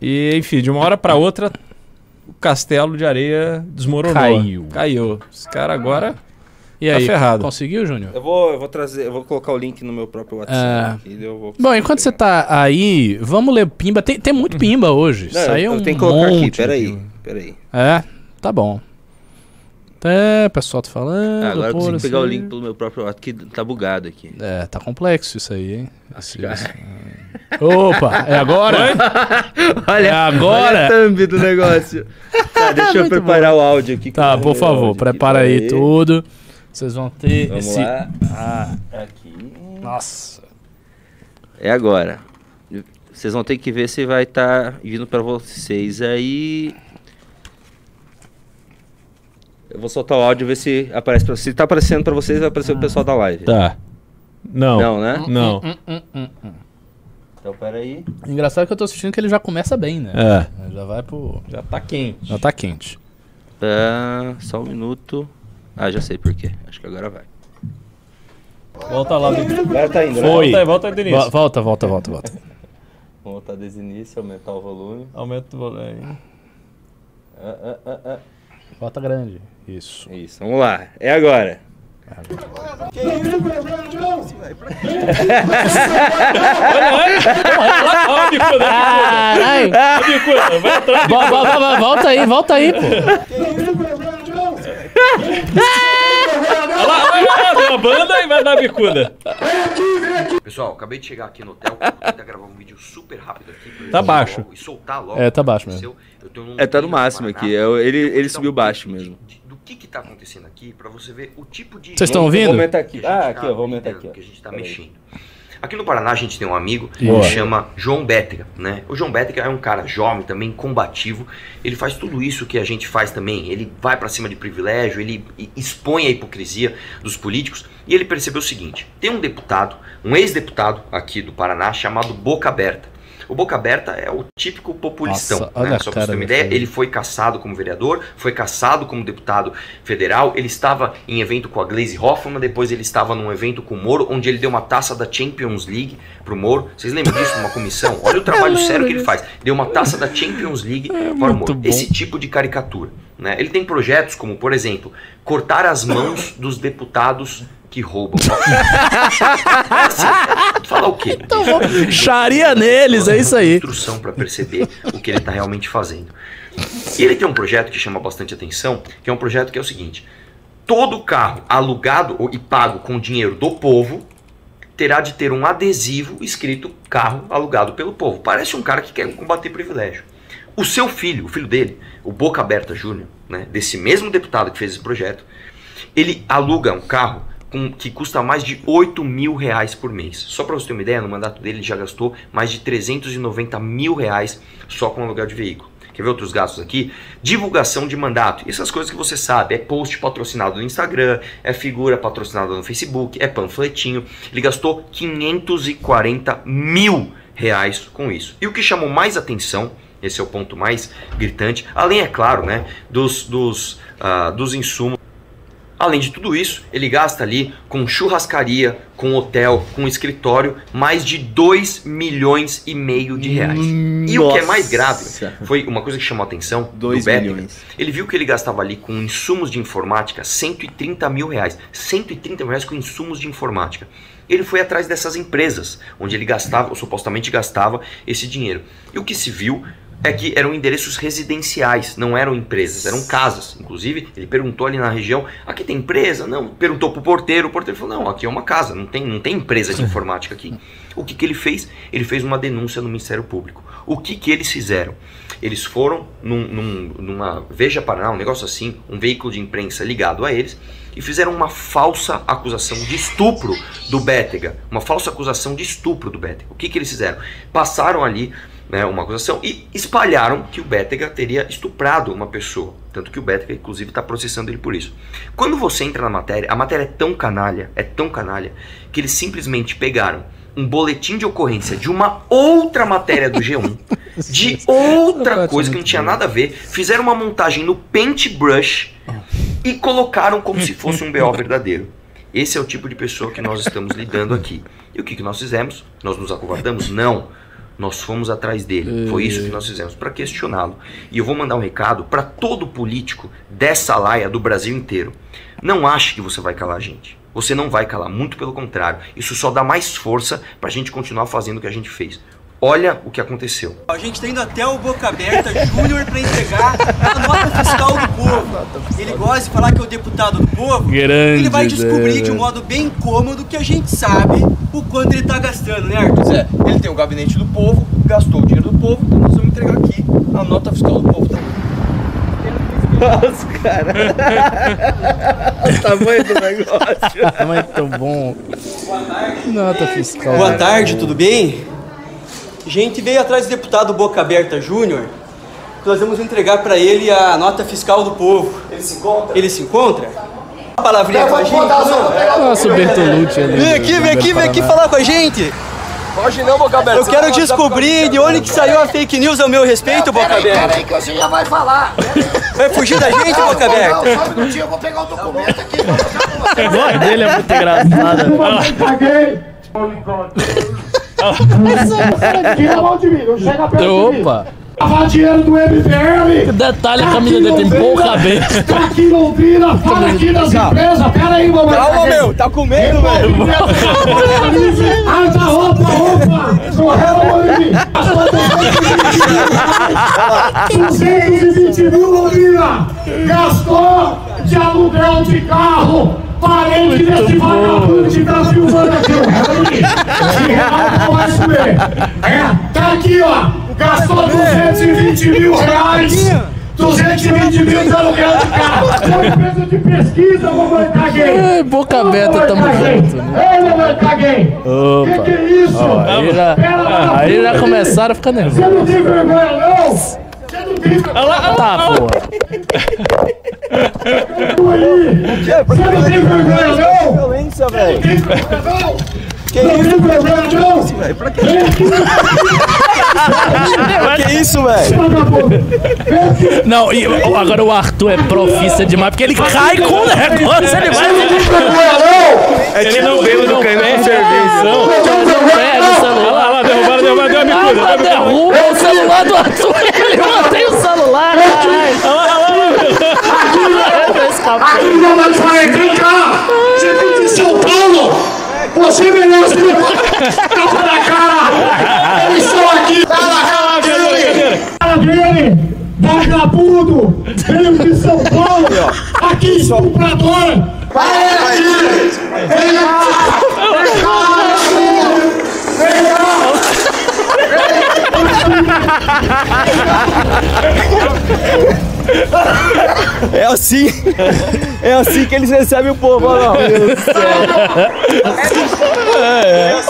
e enfim, de uma hora para outra o castelo de areia desmoronou. Caiu. Caiu. Esse cara agora e tá aí, ferrado. conseguiu, Júnior? Eu vou, eu vou trazer, eu vou colocar o link no meu próprio WhatsApp. É... Aqui, Bom, enquanto você tá aí, vamos ler Pimba. Tem, tem muito Pimba hoje. Não, Saiu eu, eu um tenho que colocar aqui, peraí, peraí. É, tá bom. É, o pessoal tá falando. Ah, agora eu consigo assim. pegar o link pelo meu próprio que tá bugado aqui. É, tá complexo isso aí, hein? Esse, esse... Opa, é agora? olha, é agora? Olha a thumb do negócio. tá, deixa eu preparar bom. o áudio aqui. Tá, por favor, prepara aí, aí tudo. Vocês vão ter Vamos esse. Lá. Ah, aqui. Nossa. É agora. Vocês vão ter que ver se vai estar tá vindo para vocês aí. Eu vou soltar o áudio e ver se aparece pra... Se tá aparecendo para vocês, vai aparecer ah. o pessoal da live. Tá. Não. Não, né? Não. Hum, hum, hum, então, peraí. Engraçado que eu tô assistindo que ele já começa bem, né? É. Já vai pro. Já tá quente. Já tá quente. Tá. Só um minuto. Ah, já sei por quê. Acho que agora vai. Volta lá. Agora tá indo, né? Foi. Volta, volta do início. Volta, volta, volta, volta. Vamos voltar desde o início, aumentar o volume. Aumenta o volume. Ah, ah, ah, ah. Volta grande. Isso. Isso, vamos lá. É agora. Volta aí, volta aí, pô. Olha lá, olha lá, deu uma banda e vai dar bicuda. Pessoal, acabei de chegar aqui no hotel, vou tentar gravar um vídeo super rápido aqui. Tá baixo. E soltar logo. É, tá baixo mesmo. É, tá no máximo aqui. ele ele subiu baixo mesmo. Do que que tá acontecendo aqui, pra você ver o tipo de... Vocês estão ouvindo? Vou aumentar aqui. Ah, aqui, ó, vou aumentar aqui. Que a gente tá mexendo. Aqui no Paraná a gente tem um amigo que chama João Bétega, né? O João Bétega é um cara jovem também, combativo. Ele faz tudo isso que a gente faz também. Ele vai para cima de privilégio, ele expõe a hipocrisia dos políticos. E ele percebeu o seguinte: tem um deputado, um ex-deputado aqui do Paraná chamado Boca Aberta. O Boca Aberta é o típico populistão. Nossa, né? Só para você ter uma ideia, ele foi caçado como vereador, foi caçado como deputado federal, ele estava em evento com a Glaze Hoffman, depois ele estava num evento com o Moro, onde ele deu uma taça da Champions League pro Moro. Vocês lembram disso? Uma comissão? Olha o trabalho sério que ele faz. Deu uma taça da Champions League é para o Moro. Bom. Esse tipo de caricatura. Né? Ele tem projetos como, por exemplo, cortar as mãos dos deputados que roubam. Falar o quê? Então, charia neles, é isso aí. Instrução para perceber o que ele está realmente fazendo. E ele tem um projeto que chama bastante atenção, que é um projeto que é o seguinte: todo carro alugado e pago com dinheiro do povo terá de ter um adesivo escrito carro alugado pelo povo. Parece um cara que quer combater privilégio. O seu filho, o filho dele, o Boca Aberta Júnior, né, desse mesmo deputado que fez esse projeto, Ele aluga um carro com, que custa mais de 8 mil reais por mês. Só para você ter uma ideia, no mandato dele ele já gastou mais de 390 mil reais só com aluguel de veículo. Quer ver outros gastos aqui? Divulgação de mandato. Essas coisas que você sabe. É post patrocinado no Instagram, é figura patrocinada no Facebook, é panfletinho. Ele gastou 540 mil reais com isso. E o que chamou mais atenção, esse é o ponto mais gritante, além, é claro, né, dos, dos, uh, dos insumos. Além de tudo isso, ele gasta ali com churrascaria, com hotel, com escritório, mais de 2 milhões e meio de reais. Nossa. E o que é mais grave foi uma coisa que chamou a atenção do Betting. Ele viu que ele gastava ali com insumos de informática 130 mil reais. 130 mil reais com insumos de informática. Ele foi atrás dessas empresas, onde ele gastava, ou supostamente gastava, esse dinheiro. E o que se viu é que eram endereços residenciais, não eram empresas, eram casas. Inclusive, ele perguntou ali na região: aqui tem empresa? Não. Perguntou pro porteiro, o porteiro falou: não, aqui é uma casa, não tem, não tem empresa de informática aqui. O que, que ele fez? Ele fez uma denúncia no Ministério Público. O que, que eles fizeram? Eles foram num, num, numa Veja Paraná, um negócio assim, um veículo de imprensa ligado a eles, e fizeram uma falsa acusação de estupro do Bétega. Uma falsa acusação de estupro do Bétega. O que, que eles fizeram? Passaram ali né, uma acusação e espalharam que o Bétega teria estuprado uma pessoa. Tanto que o Bétega, inclusive, está processando ele por isso. Quando você entra na matéria, a matéria é tão canalha, é tão canalha, que eles simplesmente pegaram um boletim de ocorrência de uma outra matéria do G1, de outra coisa que não tinha nada a ver, fizeram uma montagem no Paintbrush e colocaram como se fosse um BO verdadeiro. Esse é o tipo de pessoa que nós estamos lidando aqui. E o que, que nós fizemos? Nós nos acovardamos? Não. Nós fomos atrás dele. Foi isso que nós fizemos, para questioná-lo. E eu vou mandar um recado para todo político dessa laia do Brasil inteiro. Não ache que você vai calar a gente. Você não vai calar, muito pelo contrário. Isso só dá mais força para a gente continuar fazendo o que a gente fez. Olha o que aconteceu. A gente está indo até o Boca Aberta Júnior para entregar a nota fiscal do povo. Ele gosta de falar que é o deputado do povo. Grande ele vai descobrir de um modo bem cômodo que a gente sabe o quanto ele está gastando, né, Arthur? É, ele tem o gabinete do povo, gastou o dinheiro do povo, então nós vamos entregar aqui a nota fiscal do povo também. Nossa, cara. o tamanho do negócio. Muito bom. Nota fiscal. Boa tarde, tudo bem? Gente veio atrás do deputado Boca Aberta Júnior. Nós vamos entregar para ele a nota fiscal do povo. Ele se encontra? Ele se encontra? Uma palavrinha com a gente. Nossa, o Bertolucci ali. Vem aqui, vem aqui, vem aqui falar com a gente. Hoje não, Boca Aberta. Eu quero descobrir de onde que saiu a fake news ao meu respeito, Boca Aberta. Peraí que você já vai falar. Vai fugir da gente, Boca Aberta? Não, só um minutinho, eu vou pegar o documento aqui. A voz dele é muito engraçada. Tira a mão de mim, não chega perto de mim. Opa! Lavar dinheiro do MPM. Detalhe, a camisa dele tem pouca cabeça. Tá aqui em Londrina, fala aqui das empresas. Pera aí, mamãe. Calma, meu, tá com medo, velho. Arda roupa, roupa. Sorrela, mãe. 220 mil, Londrina. Gastou de aluguel de carro. Parente desse vagabundo que tá filmando aqui, ó. De real não vai comer. É, tá aqui, ó. Gastou 220 mil reais. 220 mil de aluguel de carro. Foi empresa de pesquisa, mamãe caguei. Ei, boca aberta, tamo junto. Né? Ei, mamãe caguei. Opa. Que que é isso? Ó, aí já, aí já começaram a ficar Você nervosos. não tem vergonha, não? Não tem vergonha, Tá, porra. aí? Você não tem vergonha, não? Violência, velho. Vergonha, não? Não tem não? Vem aqui, Que isso, velho? Não, e agora o Arthur é profissa demais, porque ele cai com o negócio, ele vai. Não tem não? É tipo o bêbado caindo com cerveja. Não pega o Olha lá, lá, derrubaram, derrubaram, deu uma bicuda. mas derruba o celular do Arthur. Ele o celular, caralho. Aqui não vai sair, vem cá! Você vem de São Paulo! Você merece tapa na cara! Eles estão aqui! Tá na cara dele! Cara dele! Vagabundo! Veio de São Paulo! Aqui, estuprador! Vai aqui! Vem cá! Vem cá! Vem cá! É assim. É assim que eles recebem o povo, olha lá. Meu Deus do céu.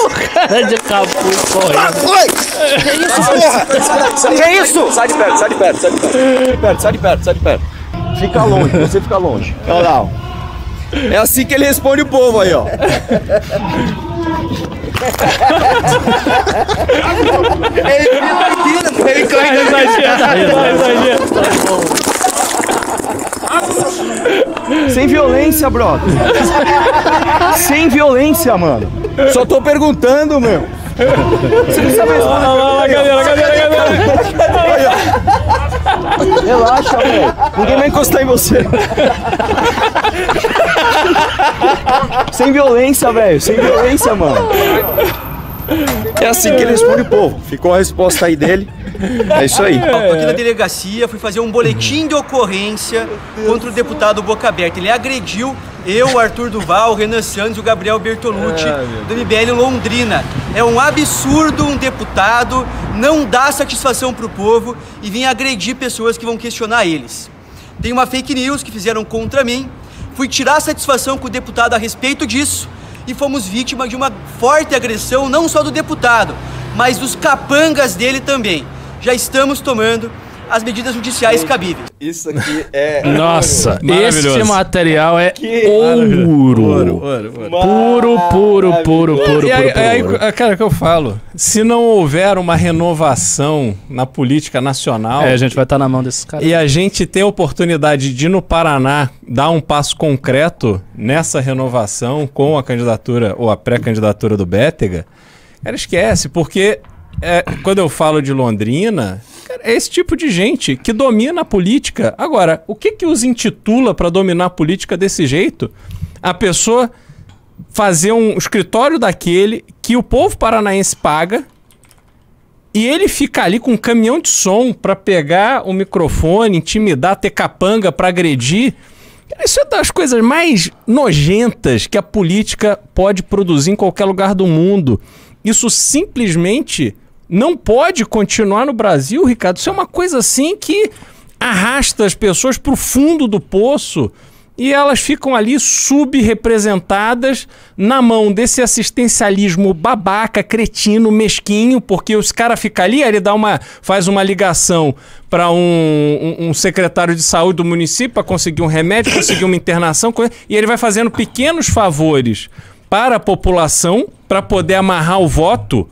O cara de capuz correndo. Que isso, porra? Que isso? Sai de perto, sai de perto, sai de perto. Sai de perto, sai de perto, sai de perto. Fica longe, você fica longe. Olha lá, ó. É assim que ele responde o povo aí, ó. ele, ele cai na Sem violência, brother. Sem violência, mano. Só tô perguntando, meu. Você não sabe responder. Olha lá, cadeira, cadeira, cadeira. Relaxa, velho. Ninguém vai encostar em você. Sem violência, velho. Sem violência, mano. É assim que ele responde o povo. Ficou a resposta aí dele. É isso aí. Tô aqui na delegacia, fui fazer um boletim de ocorrência contra o deputado Boca Aberta. Ele agrediu eu, o Arthur Duval, o Renan Santos e o Gabriel Bertolucci do MBL Londrina. É um absurdo um deputado não dar satisfação pro povo e vir agredir pessoas que vão questionar eles. Tem uma fake news que fizeram contra mim. Fui tirar satisfação com o deputado a respeito disso e fomos vítima de uma forte agressão, não só do deputado, mas dos capangas dele também. Já estamos tomando as medidas judiciais cabíveis. Isso aqui é. Nossa, este material é Que ouro. Ouro, ouro, ouro. Puro, puro, puro, puro, E aí, puro, aí, puro. cara, o que eu falo? Se não houver uma renovação na política nacional. É, a gente vai estar na mão desses caras. E a gente ter a oportunidade de, no Paraná, dar um passo concreto nessa renovação com a candidatura ou a pré-candidatura do Bétega, cara, esquece, porque é, quando eu falo de Londrina, é esse tipo de gente que domina a política. Agora, o que que os intitula para dominar a política desse jeito? A pessoa fazer um escritório daquele que o povo paranaense paga e ele fica ali com um caminhão de som pra pegar o microfone, intimidar, ter capanga pra agredir. Isso é das coisas mais nojentas que a política pode produzir em qualquer lugar do mundo. Isso simplesmente não pode continuar no Brasil, Ricardo. Isso é uma coisa assim que arrasta as pessoas pro fundo do poço e elas ficam ali subrepresentadas na mão desse assistencialismo babaca, cretino, mesquinho, porque os caras ficam ali, aí ele dá uma, faz uma ligação para um, um- um secretário de saúde do município para conseguir um remédio, conseguir uma internação, e ele vai fazendo pequenos favores para a população para poder amarrar o voto.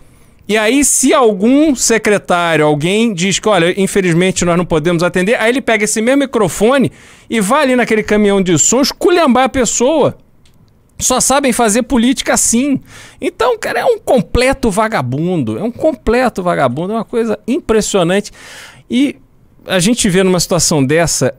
E aí, se algum secretário, alguém diz que, olha, infelizmente nós não podemos atender, aí ele pega esse mesmo microfone e vai ali naquele caminhão de som esculhambar a pessoa. Só sabem fazer política assim. Então, cara, é um completo vagabundo. É um completo vagabundo. É uma coisa impressionante. E a gente vê numa situação dessa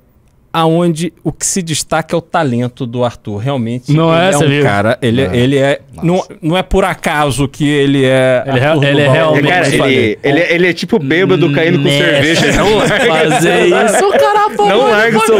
aonde o que se destaca é o talento do Arthur. Realmente, Não ele é, é, um viu? cara. Ele, é- ele é. Não, não é por acaso que ele é. Ele é- Arthur ele é realmente- Cara, ele, ele, ele é tipo bêbado caindo com cerveja. Não larga. Fazer isso, o cara pô, Não larga o pô,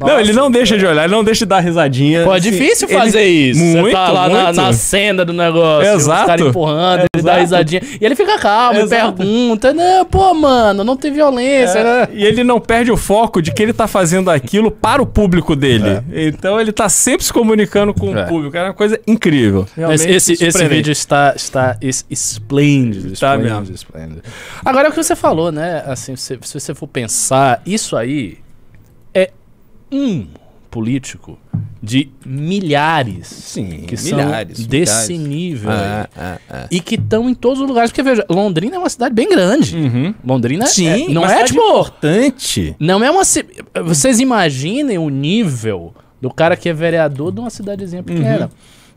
Não, ele não deixa de olhar, ele não deixa de dar risadinha. Pô, é Assim, difícil ele- fazer isso. Você Muito, tá lá na, muito. na cena do negócio. Exato. Os caras empurrando, ele dá Exato. risadinha. E ele fica calmo, Exato. pergunta. Não, pô, mano, não tem violência. né? É, e ele não perde o foco de que ele tá fazendo aquilo para o público dele. Então ele tá sempre se comunicando com É. o público. É uma coisa incrível. Realmente Esse, esse, esse vídeo está, está es- esplêndido. Tá esplêndido, mesmo. esplêndido. Agora, é o que você falou, né? Assim, se, se você for pensar, isso aí é um político de milhares Sim, que milhares, são desse milhares. nível Ah, aí. ah, ah. e que estão em todos os lugares. Porque, veja, Londrina é uma cidade bem grande. Londrina Sim, é, não é tipo... importante. Não é uma. Vocês imaginem o nível do cara que é vereador de uma cidadezinha pequena.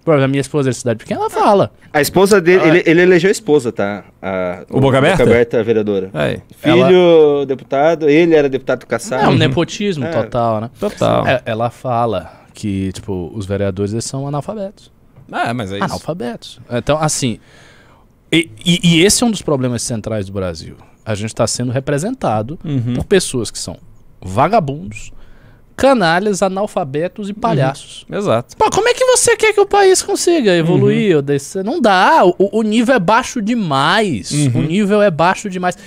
Por exemplo, a minha esposa é de cidade pequena, ela fala. A esposa dele, ele, ele elegeu a esposa, tá? A, O Boca Aberta? Boca Aberta, a vereadora. Aí, Filho, deputado, ele era deputado caçado. É um nepotismo É. total, né? Total. É, ela fala que, tipo, os vereadores eles são analfabetos. Ah, mas é isso. Analfabetos. Então, assim. E, e- e esse é um dos problemas centrais do Brasil. A gente está sendo representado Uhum. por pessoas que são vagabundos, canalhas, analfabetos e palhaços. Uhum. Exato. Pô, como é que você quer que o país consiga evoluir? descer? Não dá. O, o nível é baixo demais. Uhum. O nível é baixo demais.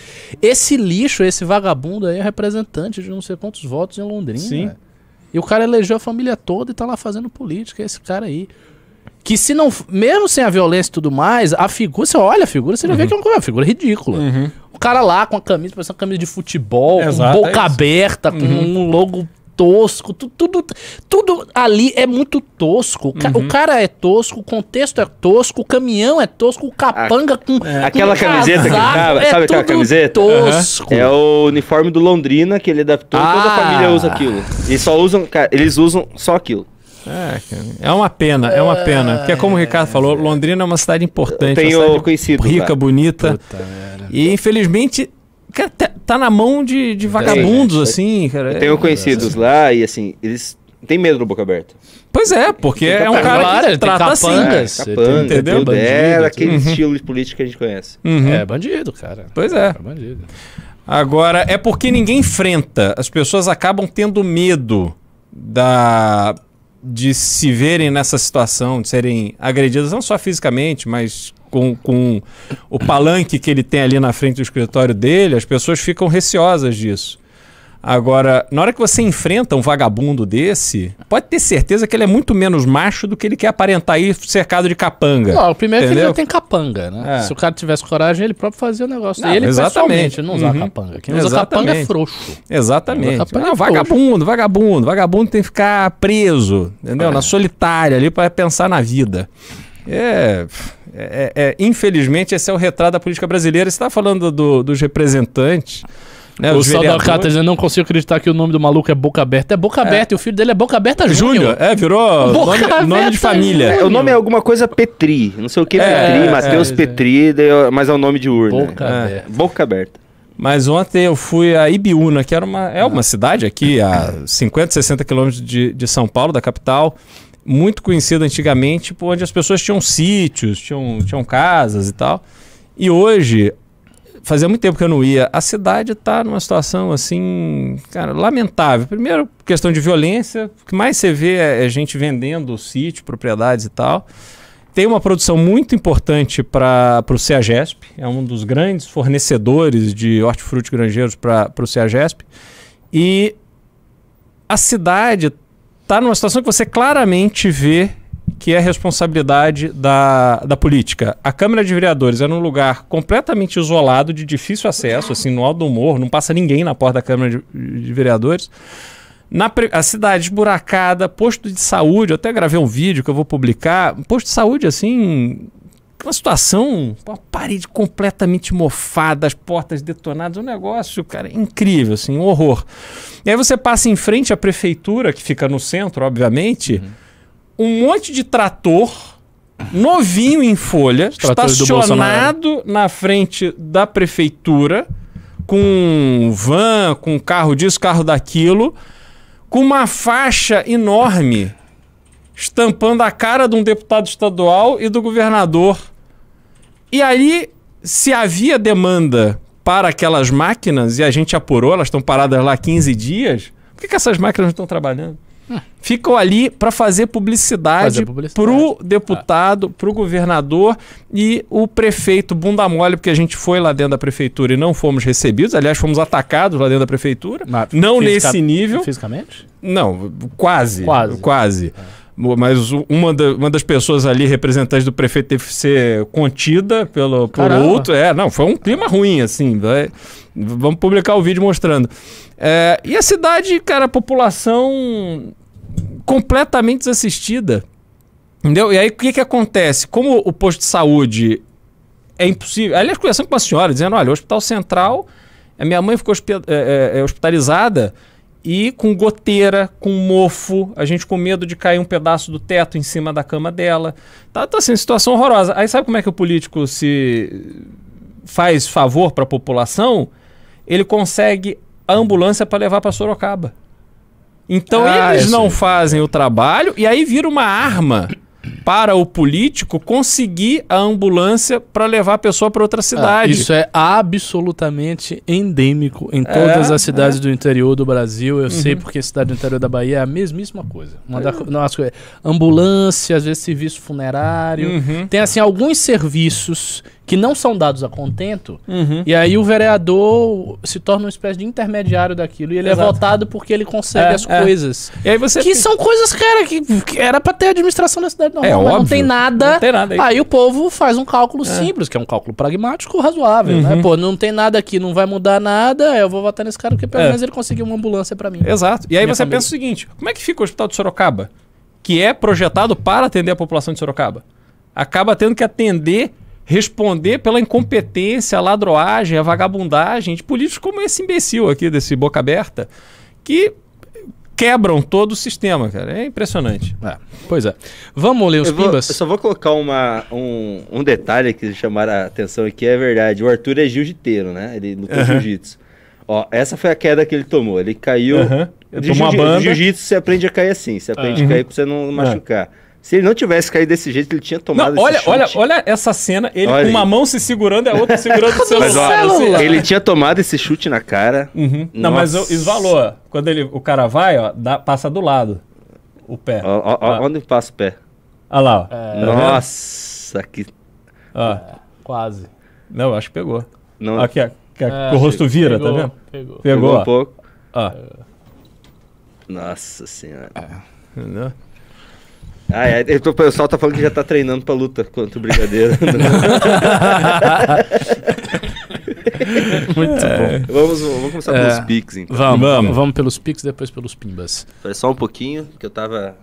Esse lixo, esse vagabundo aí é representante de não sei quantos votos em Londrina. Sim. E o cara elegeu a família toda e tá lá fazendo política. Esse cara aí. Que se não. Mesmo sem a violência e tudo mais, a figura. Você olha a figura, você já vê que é uma, figura ridícula. O cara lá com a camisa, parece uma camisa de futebol, Exato, com boca é aberta, com um logo tosco. tu- Tudo, tudo ali é muito tosco. O, ca- o cara é tosco, o contexto é tosco, o caminhão é tosco, o capanga com. com Aquela camiseta que casaco, tava, é sabe aquela tudo camiseta? Tosco. É o uniforme do Londrina que ele adaptou, toda a Ah. família usa aquilo. E só usam, cara, eles usam só aquilo. É, cara, é uma pena, é uma pena. Porque como o Ricardo falou, Londrina é uma cidade importante. Eu tenho uma cidade conhecidos rica, lá. bonita. E infelizmente cara, tá, tá na mão de, de vagabundos, assim, cara. Eu tenho conhecidos lá e assim, eles têm medo do boca aberta. Pois é, porque é um cara Claro, que ele tem trata assim. capangas. É, capanga, tem- entendeu? tudo. É Bandido, aquele tudo. estilo de política que a gente conhece. Uhum. É bandido, cara. Pois é. É bandido. Agora, é porque ninguém enfrenta. As pessoas acabam tendo medo da de se verem nessa situação, de serem agredidas, não só fisicamente, mas com, com o palanque que ele tem ali na frente do escritório dele, as pessoas ficam receosas disso. Agora, na hora que você enfrenta um vagabundo desse, pode ter certeza que ele é muito menos macho do que ele quer aparentar aí cercado de capanga. Não, o primeiro é que ele Entendeu? já tem capanga, né? É. Se o cara tivesse coragem, ele próprio fazia o negócio. Não, ele exatamente. não usa Uhum. capanga. Quem usa capanga é Exatamente. frouxo. Exatamente. Capanga Ah, é vagabundo, vagabundo. Vagabundo tem que ficar preso, entendeu? Na solitária ali para pensar na vida. É, é- é- infelizmente, esse é o retrato da política brasileira. Você está falando do- dos representantes. Né, o Saldo vereadores. Alcata dizendo, não consigo acreditar que o nome do maluco é Boca Aberta. É Boca Aberta e o filho dele é Boca Aberta Júnior, Júnior. é, virou Boca nome, nome de família. É, o nome é alguma coisa Petri, não sei o que É, Petri, é, Matheus é, Petri, mas é o nome de urna. Boca É. Aberta. Boca aberta. Mas ontem eu fui a Ibiúna, que era uma, é uma cidade aqui a 50, 60 quilômetros de, de São Paulo, da capital, muito conhecida antigamente, onde as pessoas tinham sítios, tinham, tinham casas e tal. E hoje, fazia muito tempo que eu não ia, a cidade está numa situação assim, cara, lamentável. Primeiro, questão de violência, o que mais você vê é, é gente vendendo sítio, propriedades e tal. Tem uma produção muito importante para o CEAGESP, é um dos grandes fornecedores de hortifruti granjeiros para o CEAGESP. E a cidade está numa situação que você claramente vê que é responsabilidade da, da política. A Câmara de Vereadores é num lugar completamente isolado, de difícil acesso, assim, no alto do morro, não passa ninguém na porta da Câmara de, de Vereadores. Na a cidade esburacada, posto de saúde, eu até gravei um vídeo que eu vou publicar. Posto de saúde, assim, uma situação, uma parede completamente mofada, as portas detonadas, um negócio, cara, incrível, assim, um horror. E aí você passa em frente à prefeitura, que fica no centro, obviamente, um monte de trator novinho em folha, estacionado na frente da prefeitura, com van, com carro disso, carro daquilo, com uma faixa enorme estampando a cara de um deputado estadual e do governador. E aí, se havia demanda para aquelas máquinas e a gente apurou, elas estão paradas lá 15 dias, por que, que essas máquinas não estão trabalhando? Ficam ali para fazer publicidade, publicidade. pro deputado, pro governador e o prefeito bunda mole, porque a gente foi lá dentro da prefeitura e não fomos recebidos. Aliás, fomos atacados lá dentro da prefeitura. Mas não fisica- nesse nível. Fisicamente? Não, quase. Quase. Quase. Mas uma, da- uma das pessoas ali, representante do prefeito, teve que ser contida pelo, por Caramba. outro. É, não, foi um clima ruim, assim. vai- vamos publicar o vídeo mostrando. É, e a cidade, cara, a população completamente desassistida. Entendeu? E aí o que, que acontece? Como o posto de saúde é impossível. Aliás, conversando com uma senhora dizendo: olha, o Hospital Central, a minha mãe ficou hospi- é, é, é, hospitalizada e com goteira, com mofo, a gente com medo de cair um pedaço do teto em cima da cama dela. Tá, tá assim, situação horrorosa. Aí sabe como é que o político se faz favor para a população? Ele consegue a ambulância para levar para Sorocaba. Então Ah, eles eu não fazem o trabalho e aí vira uma arma para o político conseguir a ambulância para levar a pessoa para outra cidade. Ah, isso é absolutamente endêmico em todas É, as cidades é. do interior do Brasil. Eu sei Uhum. porque cidade do interior da Bahia é a mesmíssima coisa. Uma da, É. não, as coisas- ambulância, às vezes serviço funerário. Uhum. Tem assim alguns serviços que não são dados a contento. Uhum. E aí o vereador se torna uma espécie de intermediário daquilo e ele Exato. é votado porque ele consegue É, as é. coisas. E aí você Que são coisas, cara, que, que era pra ter administração da cidade normal, É mas não óbvio. tem nada. Não tem nada aí. aí. o povo faz um cálculo simples, que é um cálculo pragmático razoável, né? Uhum. Pô, não tem nada aqui, não vai mudar nada, eu vou votar nesse cara porque pelo É. menos ele conseguiu uma ambulância pra mim. Exato. E aí você família. pensa o seguinte: como é que fica o hospital de Sorocaba? Que é projetado para atender a população de Sorocaba. Acaba tendo que atender, responder pela incompetência, a ladroagem, a vagabundagem de políticos como esse imbecil aqui, desse boca aberta, que quebram todo o sistema, cara. É impressionante. Pois é. Vamos ler os eu, vou- pimbas? eu só vou colocar uma, um, um detalhe que chamaram a atenção aqui, é verdade. O Arthur é jiu-jiteiro, né? Ele lutou Aham. jiu-jitsu. Ó, essa foi a queda que ele tomou. Ele caiu. De tomou a jiu- banda. jiu-jitsu você aprende a cair assim. Você aprende Uhum. a cair pra você não machucar. Se ele não tivesse caído desse jeito, ele tinha tomado Não, olha, esse olha, chute. olha essa cena, ele Olha com uma aí. mão se segurando e a outra segurando o celular. Mas, ó, ele tinha tomado esse chute na cara. Não, mas esvalou. Quando ele, o cara vai, ó, dá- passa do lado. O pé. Ó, ó, ó, onde passa o pé? Olha lá, ó. É. Tá Nossa, que. Ó. Quase. Não, acho que pegou. Não. Aqui, ó, que, É, o rosto vira, pegou, tá vendo? pegou. Pegou, Pegou um pouco. Ó. Nossa senhora. Entendeu? Ah, é, o pessoal tá falando que já tá treinando pra luta contra o Brigadeiro. Muito É. bom. Vamos, vamos começar É, pelos pics, então. Vamos, Vamos. vamos. Pelos pics, depois pelos pimbas. Foi só um pouquinho, que eu tava...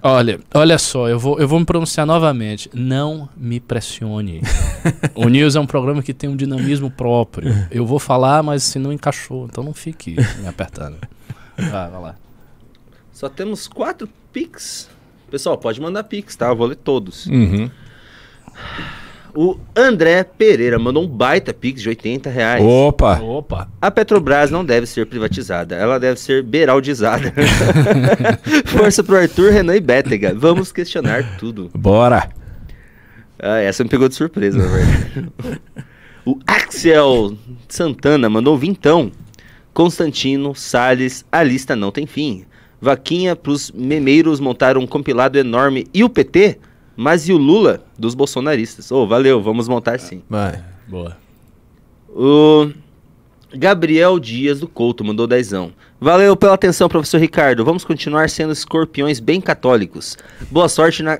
Olha, olha só, eu vou, eu vou me pronunciar novamente. Não me pressione. o News é um programa que tem um dinamismo próprio. Eu vou falar, mas se não encaixou, então não fique me apertando. Vai, vai lá. Só temos quatro pics. Pessoal, pode mandar pics, tá? Eu vou ler todos. Uhum. O André Pereira mandou um baita pix de 80 reais. Opa! Opa! A Petrobras não deve ser privatizada, ela deve ser beraldizada. Força pro Arthur, Renan e Bétega. Vamos questionar tudo. Bora! Ah, essa me pegou de surpresa, na verdade. o Axel Santana mandou vintão. Constantino, Salles, a lista não tem fim. Vaquinha pros memeiros montaram um compilado enorme. E o PT? Mas e o Lula? Dos bolsonaristas. Ô, valeu, vamos montar sim. Vai. Boa. O Gabriel Dias do Couto mandou dezão. Valeu pela atenção, professor Ricardo. Vamos continuar sendo escorpiões bem católicos. Boa sorte na...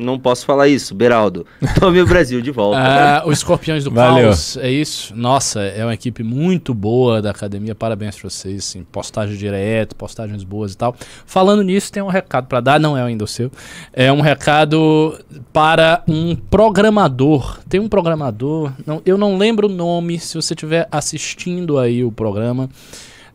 Não posso falar isso, Beraldo. Tome o Brasil de volta. Ah, os Escorpiões do Valeu. Caos, é isso? Nossa, é uma equipe muito boa da academia. Parabéns pra vocês. Assim, postagem direto, postagens boas e tal. Falando nisso, tem um recado pra dar, não é ainda o seu. É um recado para um programador. Tem um programador, não, eu não lembro o nome, se você estiver assistindo aí o programa.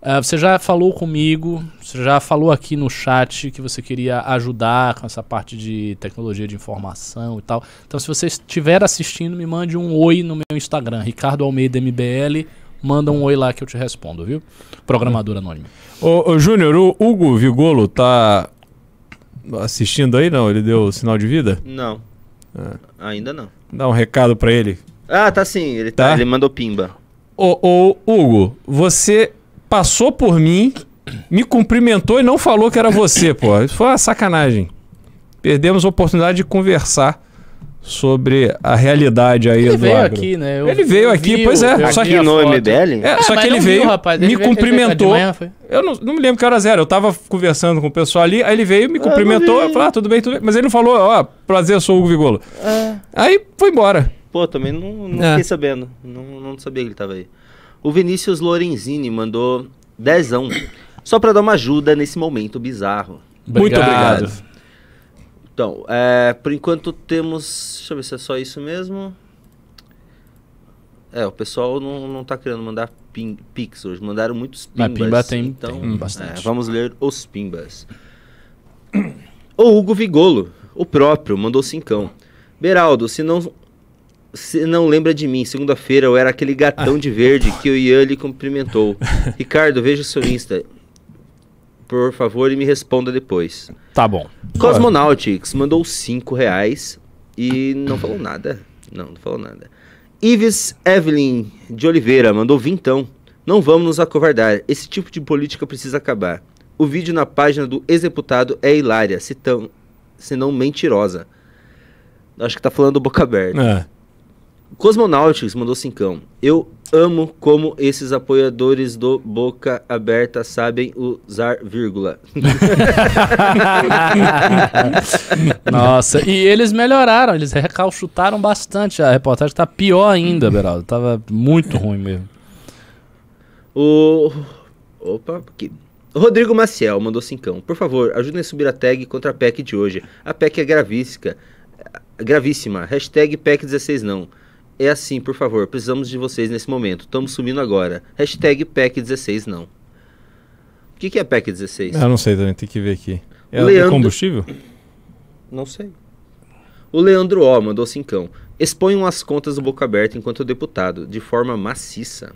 Ah, você já falou comigo, você já falou aqui no chat que você queria ajudar com essa parte de tecnologia de informação e tal. Então, se você estiver assistindo, me mande um oi no meu Instagram, Ricardo Almeida MBL. Manda um oi lá que eu te respondo, viu? Programador anônimo. Ô, ô Júnior, o Hugo Vigolo tá assistindo aí, não? Ele deu sinal de vida? Não. Ainda não. Dá um recado pra ele. Ah, tá sim. Ele, tá, Tá? ele mandou pimba. Ô, ô, Hugo, você passou por mim, me cumprimentou e não falou que era você, pô. Isso foi uma sacanagem. Perdemos a oportunidade de conversar sobre a realidade aí Ele do veio agro. aqui, né? Eu- ele veio eu aqui, pois o- é. eu Só que a no foto. MBL? É, Ah, só mas que ele não viu, veio, rapaz. Ele me veio- veio cumprimentou. manhã, eu não, não me lembro que horas era. Eu tava conversando com o pessoal ali, aí ele veio, me não cumprimentou. vi. Eu falei, ah, tudo bem, tudo bem. Mas ele não falou, ó, prazer, eu sou o Hugo Vigolo. Aí foi embora. Pô, também não, não É. fiquei sabendo. Não, não sabia que ele tava aí. O Vinícius Lorenzini mandou dezão. Só pra dar uma ajuda nesse momento bizarro. Muito obrigado. Então, é, por enquanto temos. Deixa eu ver se é só isso mesmo. É, o pessoal não, não tá querendo mandar pin, pix hoje. Mandaram muitos Mas pimbas. pimba tem- então, tem bastante. é, vamos ler os pimbas. O Hugo Vigolo, o próprio, mandou cincão. Beraldo, se não, se não lembra de mim, segunda-feira eu era aquele gatão de verde que o Ian lhe cumprimentou. Ricardo, veja o seu Insta. por favor, e me responda depois. Tá bom. Cosmonautics mandou 5 reais e não falou nada. Não, não falou nada. Ives Evelyn de Oliveira mandou vintão. Não vamos nos acovardar. Esse tipo de política precisa acabar. O vídeo na página do ex-deputado é hilária, se, tão, se não mentirosa. Acho que tá falando boca aberta. É. Cosmonautics mandou cincão. Eu amo como esses apoiadores do Boca Aberta sabem usar vírgula. Nossa, e eles melhoraram, eles recalchutaram bastante. A reportagem tá pior ainda, Beraldo. Tava muito ruim mesmo. O. Opa, aqui. Rodrigo Maciel mandou cincão. Por favor, ajudem a subir a tag contra a PEC de hoje. A PEC é gravíssima. Gravíssima. Hashtag PEC 16 não. É assim, por favor, precisamos de vocês nesse momento. Estamos subindo agora. Hashtag PEC 16 não. O que, que é PEC 16? Eu não sei também, tem que ver aqui. É Leandro- combustível? Não sei. O Leandro O mandou cincão. Exponham as contas do Boca Aberta enquanto deputado, de forma maciça.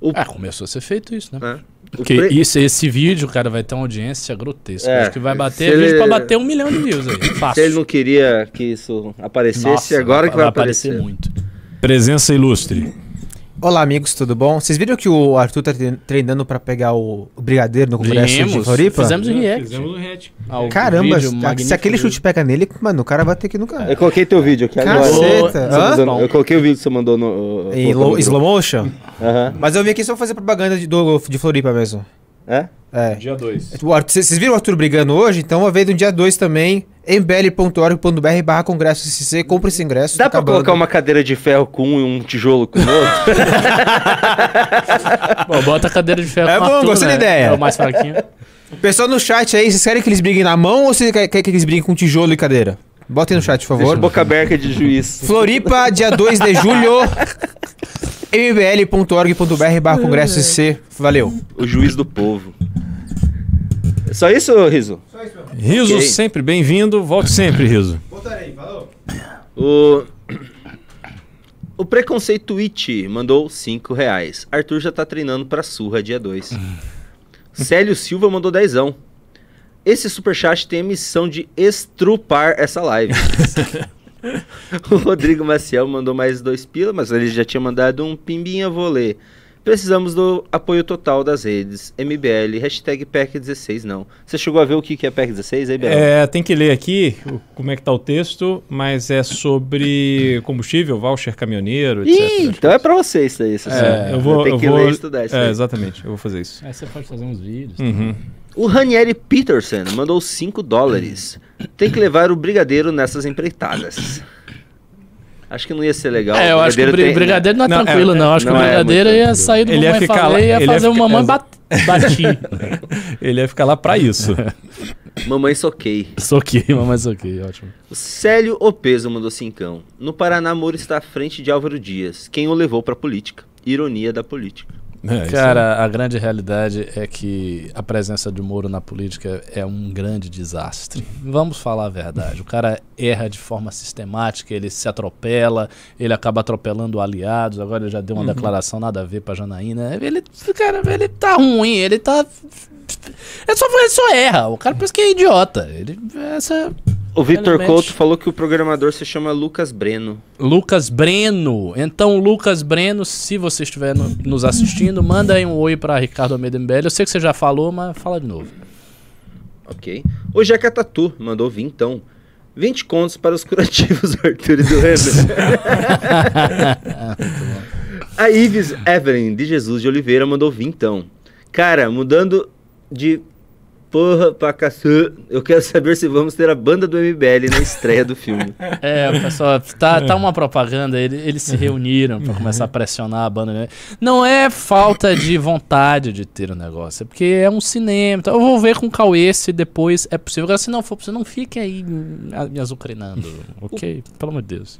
O... Ah, começou a ser feito isso, né? É. Porque pre- isso, esse vídeo, cara, vai ter uma audiência grotesca. É, Acho que vai se bater vídeo ele- pra bater um milhão de views aí. Se Fácil. ele não queria que isso aparecesse, Nossa, agora vai- que vai, vai aparecer aparecer. muito. Presença ilustre. Olá, amigos, tudo bom? Vocês viram que o Arthur tá tre- treinando pra pegar o o brigadeiro no Congresso de Vimos, Floripa? fizemos um react. Fizemos um react. Ah, o Caramba, se- aquele chute pega nele, mano, o cara vai ter que nunca. Eu coloquei teu vídeo aqui agora. Caceta. Você Hã? Eu coloquei o vídeo que você mandou no. Em colocou low- no slow motion? Aham. Mas eu vim aqui só fazer propaganda de, do, de Floripa mesmo. É? É. Dia 2. O Arthur- Vocês viram o Arthur brigando hoje? Então vai ver no dia 2 também, mbl.org.br barra congresso SCC, compra esse ingresso. Dá tá pra acabando. colocar uma cadeira de ferro com um e um tijolo com o outro? Bom, bota a cadeira de ferro É com bom, Arthur, gostei da né? ideia. É o mais fraquinho. Pessoal no chat aí, vocês querem que eles briguem na mão ou vocês querem que eles briguem com tijolo e cadeira? Botem no chat, por Deixa favor. boca aberta de juiz. Floripa, dia 2 de julho. mbl.org.br barra congresso SCC. Valeu. O juiz do povo. Só isso, Riso? Riso, Ok. sempre bem-vindo. Volte sempre, Riso. Voltarei, falou. O. O Preconceito It mandou 5 reais. Arthur já tá treinando pra surra dia 2. Célio Silva mandou dezão. Esse superchat tem a missão de estrupar essa live. o Rodrigo Maciel mandou mais dois pila, mas ele já tinha mandado um pimbinha volê. Precisamos do apoio total das redes. MBL, hashtag PEC16 não. Você chegou a ver o que que é PEC16 aí, Bel? É, tem que ler aqui o- como é que tá o texto, mas é sobre combustível, voucher caminhoneiro, etc. Ih, então é pra você isso aí. Cecília. É, eu vou, Tem eu que vou, ler e estudar isso é, aí. exatamente, eu vou fazer isso. Aí você pode fazer uns vídeos. Uhum. O Ranieri Peterson mandou 5 dólares. Tem que levar o brigadeiro nessas empreitadas. Acho que não ia ser legal. É, eu acho que o tem- brigadeiro não é Não, tranquilo, é- não. Acho que o não é brigadeiro muito ia sair do Ele ia mamãe ficar falei lá- e ia ele ia fazer o ficar- mamãe bat- batir. Ele ia ficar lá pra isso. Mamãe soquei. Soquei, mamãe soquei, ótimo. O Célio Opeso mandou cincão. No Paraná, Moro está à frente de Álvaro Dias. Quem o levou pra política? Ironia da política. É, Cara, a grande realidade é que a presença de Moro na política é um grande desastre. Vamos falar a verdade. O cara erra de forma sistemática, ele se atropela, ele acaba atropelando aliados. Agora ele já deu uma declaração nada a ver pra Janaína. Ele, cara, ele tá ruim, ele tá. Ele só, ele só erra. O cara pensa que é idiota. Ele, essa, O Vitor. Couto falou que o programador se chama Lucas Breno. Lucas Breno. Então, Lucas Breno, se você estiver no- nos assistindo, manda aí um oi pra Ricardo Almeida MBL. Eu sei que você já falou, mas fala de novo. Ok. O Jeca Tatu mandou vintão. 20 contos para os curativos do Arthur e do Renan. A Ives Evelyn de Jesus de Oliveira mandou vintão. Cara, mudando de porra pra caçã, eu quero saber se vamos ter a banda do MBL na estreia do filme. É, pessoal, tá, tá uma propaganda, ele- eles se reuniram pra começar a pressionar a banda. Não é falta de vontade de ter o negócio, é porque é um cinema. Então eu vou ver com o Cauê se depois é possível. Agora, se não for possível, não fique aí me azucrinando, ok? Pelo amor de Deus.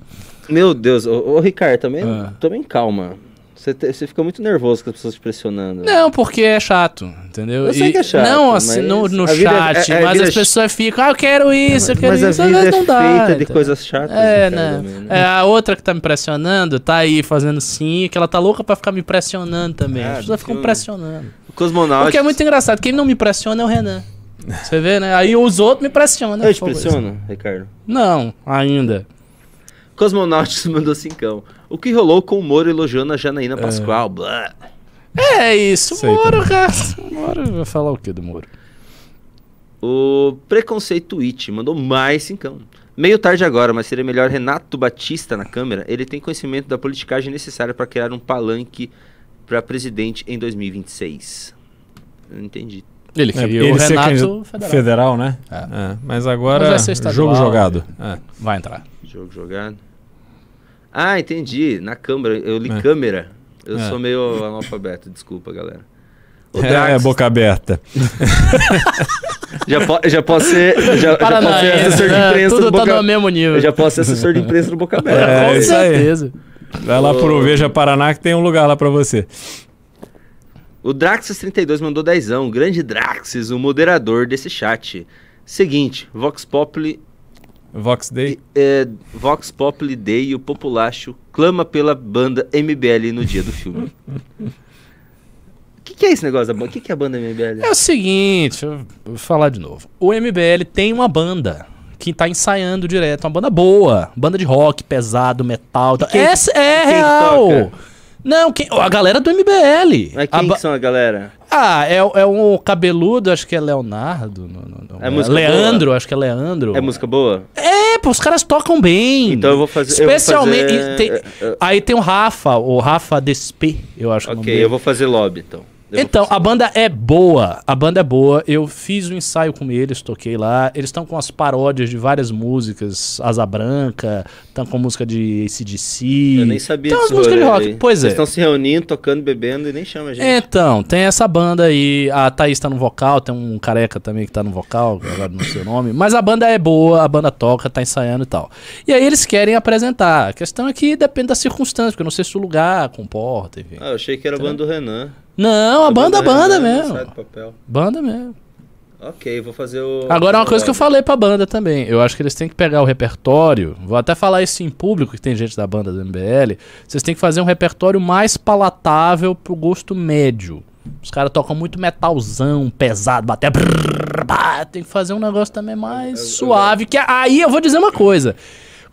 Meu Deus, ô, ô Ricardo, também, Ah. também calma. Você, te- você fica muito nervoso com as pessoas te pressionando. Não, porque é chato, entendeu? Eu sei E- que é chato, Não, assim, mas no, no a é- chat, é- a mas as é- pessoas ficam, ah, eu quero isso, eu quero Mas a isso. às vida vezes é não dá, feita de entendeu? coisas chatas. É, né? também, né? É, a outra que tá me pressionando tá aí fazendo sim, que ela tá louca pra ficar me pressionando também. Ah, As pessoas ficam pressionando. Cosmonautas. O que é muito engraçado. Quem não me pressiona é o Renan. Você vê, né? Aí os outros me pressionam. Eu te pressiono, Ricardo? Não, ainda. Cosmonautas mandou cincão. O que rolou com o Moro elogiando a Janaína Pascoal? Blá. É isso, Sei Moro, cara. Moro vai falar o que do Moro? O Preconceito It mandou mais cincão. Meio tarde agora, mas seria melhor Renato Batista na Câmara. Ele tem conhecimento da politicagem necessária para criar um palanque para presidente em 2026. Eu não entendi. Ele É, queria o ele ser Renato federal. federal, né? É. É, Mas agora, Mas vai ser estadual. jogo jogado. É. Vai entrar. Jogo jogado. Ah, entendi. Na câmera. Eu li É. câmera. Eu É. sou meio analfabeto, desculpa, galera. O É, Drax- boca aberta. Já, po- já posso ser, já, já posso ser Paranaense, assessor de né? imprensa Tudo do tá Boca no mesmo nível. Eu já posso ser assessor de imprensa do Boca Aberta. É, Com isso aí. certeza. Vai lá pro Veja Paraná que tem um lugar lá pra você. O Draxis32 mandou dezão. O grande Draxis, o moderador desse chat. Seguinte, Vox Populi... Vox Day. É, Vox Populi Day e o Populacho clama pela banda MBL no dia do filme. O que, que é esse negócio da banda? O que, que é a banda MBL? É o seguinte, eu vou falar de novo. O MBL tem uma banda que tá ensaiando direto, uma banda boa, banda de rock, pesado, metal. tal. quem- Essa é real. toca? Não, quem- a galera do MBL. Mas A quem ba- que são a galera? Ah, é, é um cabeludo, acho que é Leonardo. não, não, não. É música Leandro, boa? acho que é Leandro. É música boa? É, pô, os caras tocam bem. Então eu vou fazer- eu vou Especialmente. fazer- tem- eu- eu- aí tem o Rafa, o Rafa Desp, eu acho que é o nome Ok, eu vou fazer lobby então. Eu Então, a banda é boa. A banda é boa. Eu fiz um ensaio com eles, toquei lá. Eles estão com as paródias de várias músicas. Asa Branca, estão com música de ACDC. Eu nem sabia umas desse músicas de rock. aí. Pois Vocês é. estão se reunindo, tocando, bebendo e nem chama a gente. Então, tem essa banda aí. A Thaís tá no vocal, tem um careca também que tá no vocal, agora não sei o nome. Mas a banda é boa, a banda toca, tá ensaiando e tal. E aí eles querem apresentar. A questão é que depende das circunstâncias, porque eu não sei se o lugar comporta, enfim. Ah, eu achei que era a banda do Renan. Não, a banda, banda do Renan mesmo. sai do papel. Banda mesmo. Ok, vou fazer o. Agora é uma coisa que eu falei pra banda também. Eu acho que eles têm que pegar o repertório. Vou até falar isso em público, que tem gente da banda do MBL. Vocês têm que fazer um repertório mais palatável pro gosto médio. Os caras tocam muito metalzão, pesado, bater. Tem que fazer um negócio também mais suave. Que aí eu vou dizer uma coisa.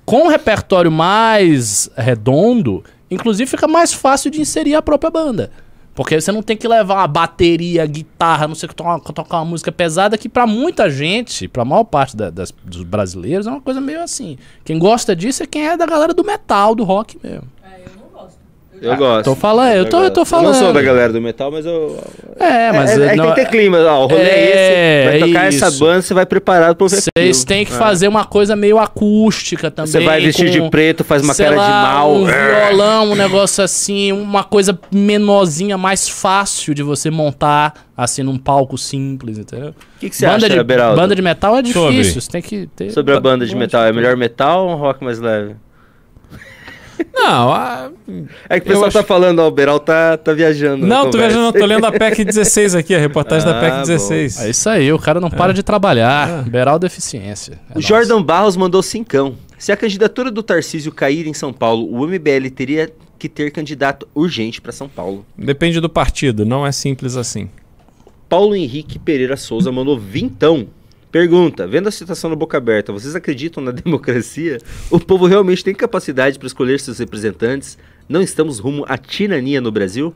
Com um repertório mais redondo, inclusive fica mais fácil de inserir a própria banda. Porque você não tem que levar uma bateria, guitarra, não sei o que, tocar, tocar uma música pesada, que pra muita gente, pra maior parte da- das- dos brasileiros, é uma coisa meio assim. Quem gosta disso é quem é da galera do metal, do rock mesmo. Eu Ah, gosto. tô falando, eu tô- eu tô gosto. Eu não sou falando. da galera do metal, mas eu. É, mas É, é, não- tem que ter clima. Ó, o rolê é, esse. Vai tocar essa isso. banda, você vai preparado pro ver Vocês têm que É. fazer uma coisa meio acústica também. Você vai vestir de preto, faz uma cara de lá, mal. Um violão, um negócio assim, uma coisa menorzinha, mais fácil de você montar, assim, num palco simples, entendeu? O que, que você acha, de, Beraldo? Banda de metal é difícil, Sobre. você tem que ter... Sobre a banda de metal, é melhor metal ou um rock mais leve? Não, a... É que o pessoal tá acho- falando, ó, o Beral tá, tá viajando. Não, tô viajando, tô lendo a PEC 16 aqui, a reportagem da Ah, PEC bom. 16. É isso aí, o cara não para de trabalhar. Beral deficiência. É O Jordan Barros mandou cincão. Se a candidatura do Tarcísio cair em São Paulo, o MBL teria que ter candidato urgente para São Paulo. Depende do partido, não é simples assim. Paulo Henrique Pereira Souza mandou vintão. Pergunta: vendo a situação no Boca Aberta, vocês acreditam na democracia? O povo realmente tem capacidade para escolher seus representantes? Não estamos rumo à tirania no Brasil?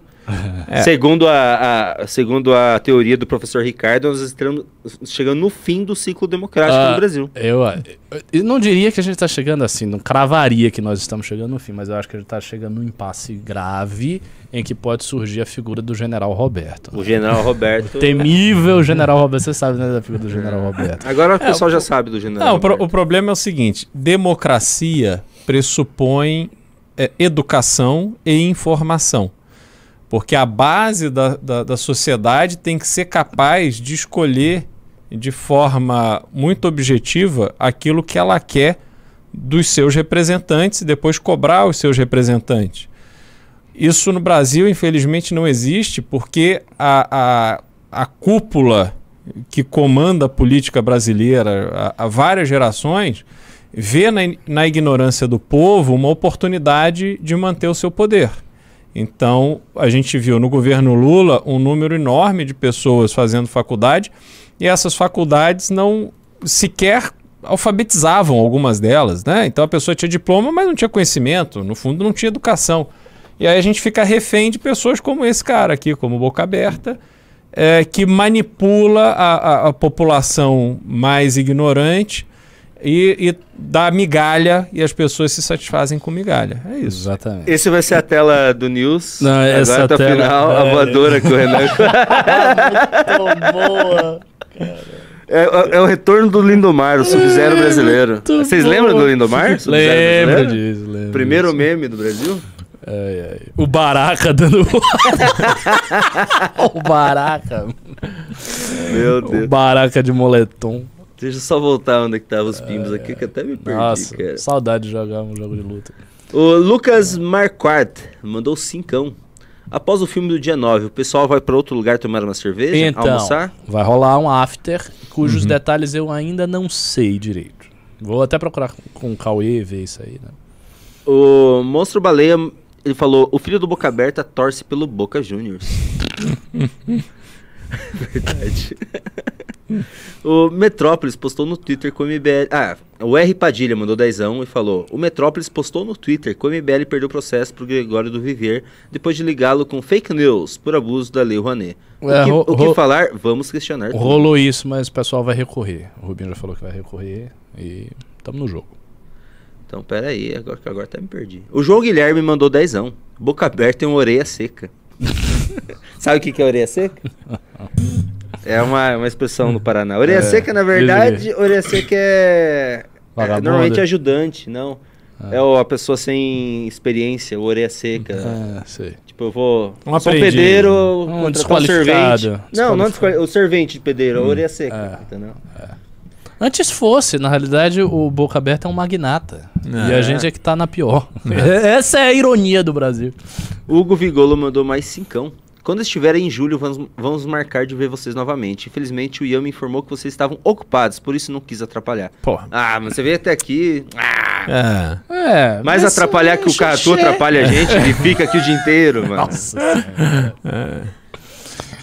É. Segundo, a, a- segundo a teoria do professor Ricardo, nós estamos chegando no fim do ciclo democrático Ah, no Brasil. Eu, eu não diria que a gente tá chegando assim, não cravaria que nós estamos chegando no fim, mas eu acho que a gente tá chegando num impasse grave em que pode surgir a figura do general Roberto. O general Roberto. Temível general Roberto, você sabe, né, da figura do general Roberto. Agora o É, pessoal o- já sabe do general. Não, o, pro- Roberto. o problema é o seguinte: democracia pressupõe é, educação e informação. Porque a base da, da, da sociedade tem que ser capaz de escolher de forma muito objetiva aquilo que ela quer dos seus representantes e depois cobrar os seus representantes. Isso no Brasil, infelizmente, não existe porque a, a, a cúpula que comanda a política brasileira há, há várias gerações vê na, na ignorância do povo uma oportunidade de manter o seu poder. Então, a gente viu no governo Lula um número enorme de pessoas fazendo faculdade e essas faculdades não sequer alfabetizavam algumas delas, né? Então a pessoa tinha diploma, mas não tinha conhecimento, no fundo não tinha educação. E aí a gente fica refém de pessoas como esse cara aqui, como Boca Aberta, é, que manipula a, a, a, população mais ignorante e, e, dá migalha e as pessoas se satisfazem com migalha. É isso. Exatamente. Esse vai ser a tela do News. Não, essa Agora, tela... final, é... a voadora que o Renan... Muito boa, cara. É, é, o retorno do Lindomar, o Sub-Zero brasileiro. Vocês boa. lembram do Lindomar? Lembro disso, lembro Primeiro disso. meme do Brasil? Ai, ai. O Baraca dando. o Baraca. Meu Deus. O Baraca de moletom. Deixa eu só voltar onde é que tava os pimbos aqui, que até me perdi, Nossa, cara. saudade de jogar um jogo de luta. O Lucas Marquardt mandou cincão. Após o filme do dia 9, o pessoal vai para outro lugar tomar uma cerveja, então, almoçar? vai rolar um after, cujos uhum. detalhes eu ainda não sei direito. Vou até procurar com o Cauê ver isso aí, né? O Monstro Baleia, ele falou, o filho do Boca Aberta torce pelo Boca Juniors. Verdade. o Metrópolis postou no Twitter com o MBL. Ah, o R Padilha mandou dezão e falou: O Metrópolis postou no Twitter que o MBL perdeu o processo pro Gregório do Viver depois de ligá-lo com fake news por abuso da Lei Rouanet. O, é, que, o que falar? Vamos questionar. Rolou tudo. isso, mas o pessoal vai recorrer. O Rubinho já falou que vai recorrer e estamos no jogo. Então, pera aí, agora, agora até me perdi. O João Guilherme mandou dezão. Boca aberta e uma orelha seca. Sabe o que, que é orelha seca? É uma, uma expressão no Paraná. Orelha é, seca, na verdade, orelha seca é, é normalmente ajudante, não. Ah. É a pessoa sem experiência, orelha seca. Ah, sei. Tipo, eu vou. Um sou pedreiro, um um servente. Não, não o servente de pedreiro, hum. orelha seca, é. entendeu? É. Antes fosse, na realidade, o Boca Aberta é um magnata. É. E a gente é que tá na pior. É. Essa é a ironia do Brasil. Hugo Vigolo mandou mais cincão. Quando estiverem em julho, vamos, vamos marcar de ver vocês novamente. Infelizmente, o Ian me informou que vocês estavam ocupados, por isso não quis atrapalhar. Porra. Ah, mas você veio até aqui. Ah. É. é Mais atrapalhar que o Catu atrapalha a gente, ele fica aqui o dia inteiro, mano. Nossa. é.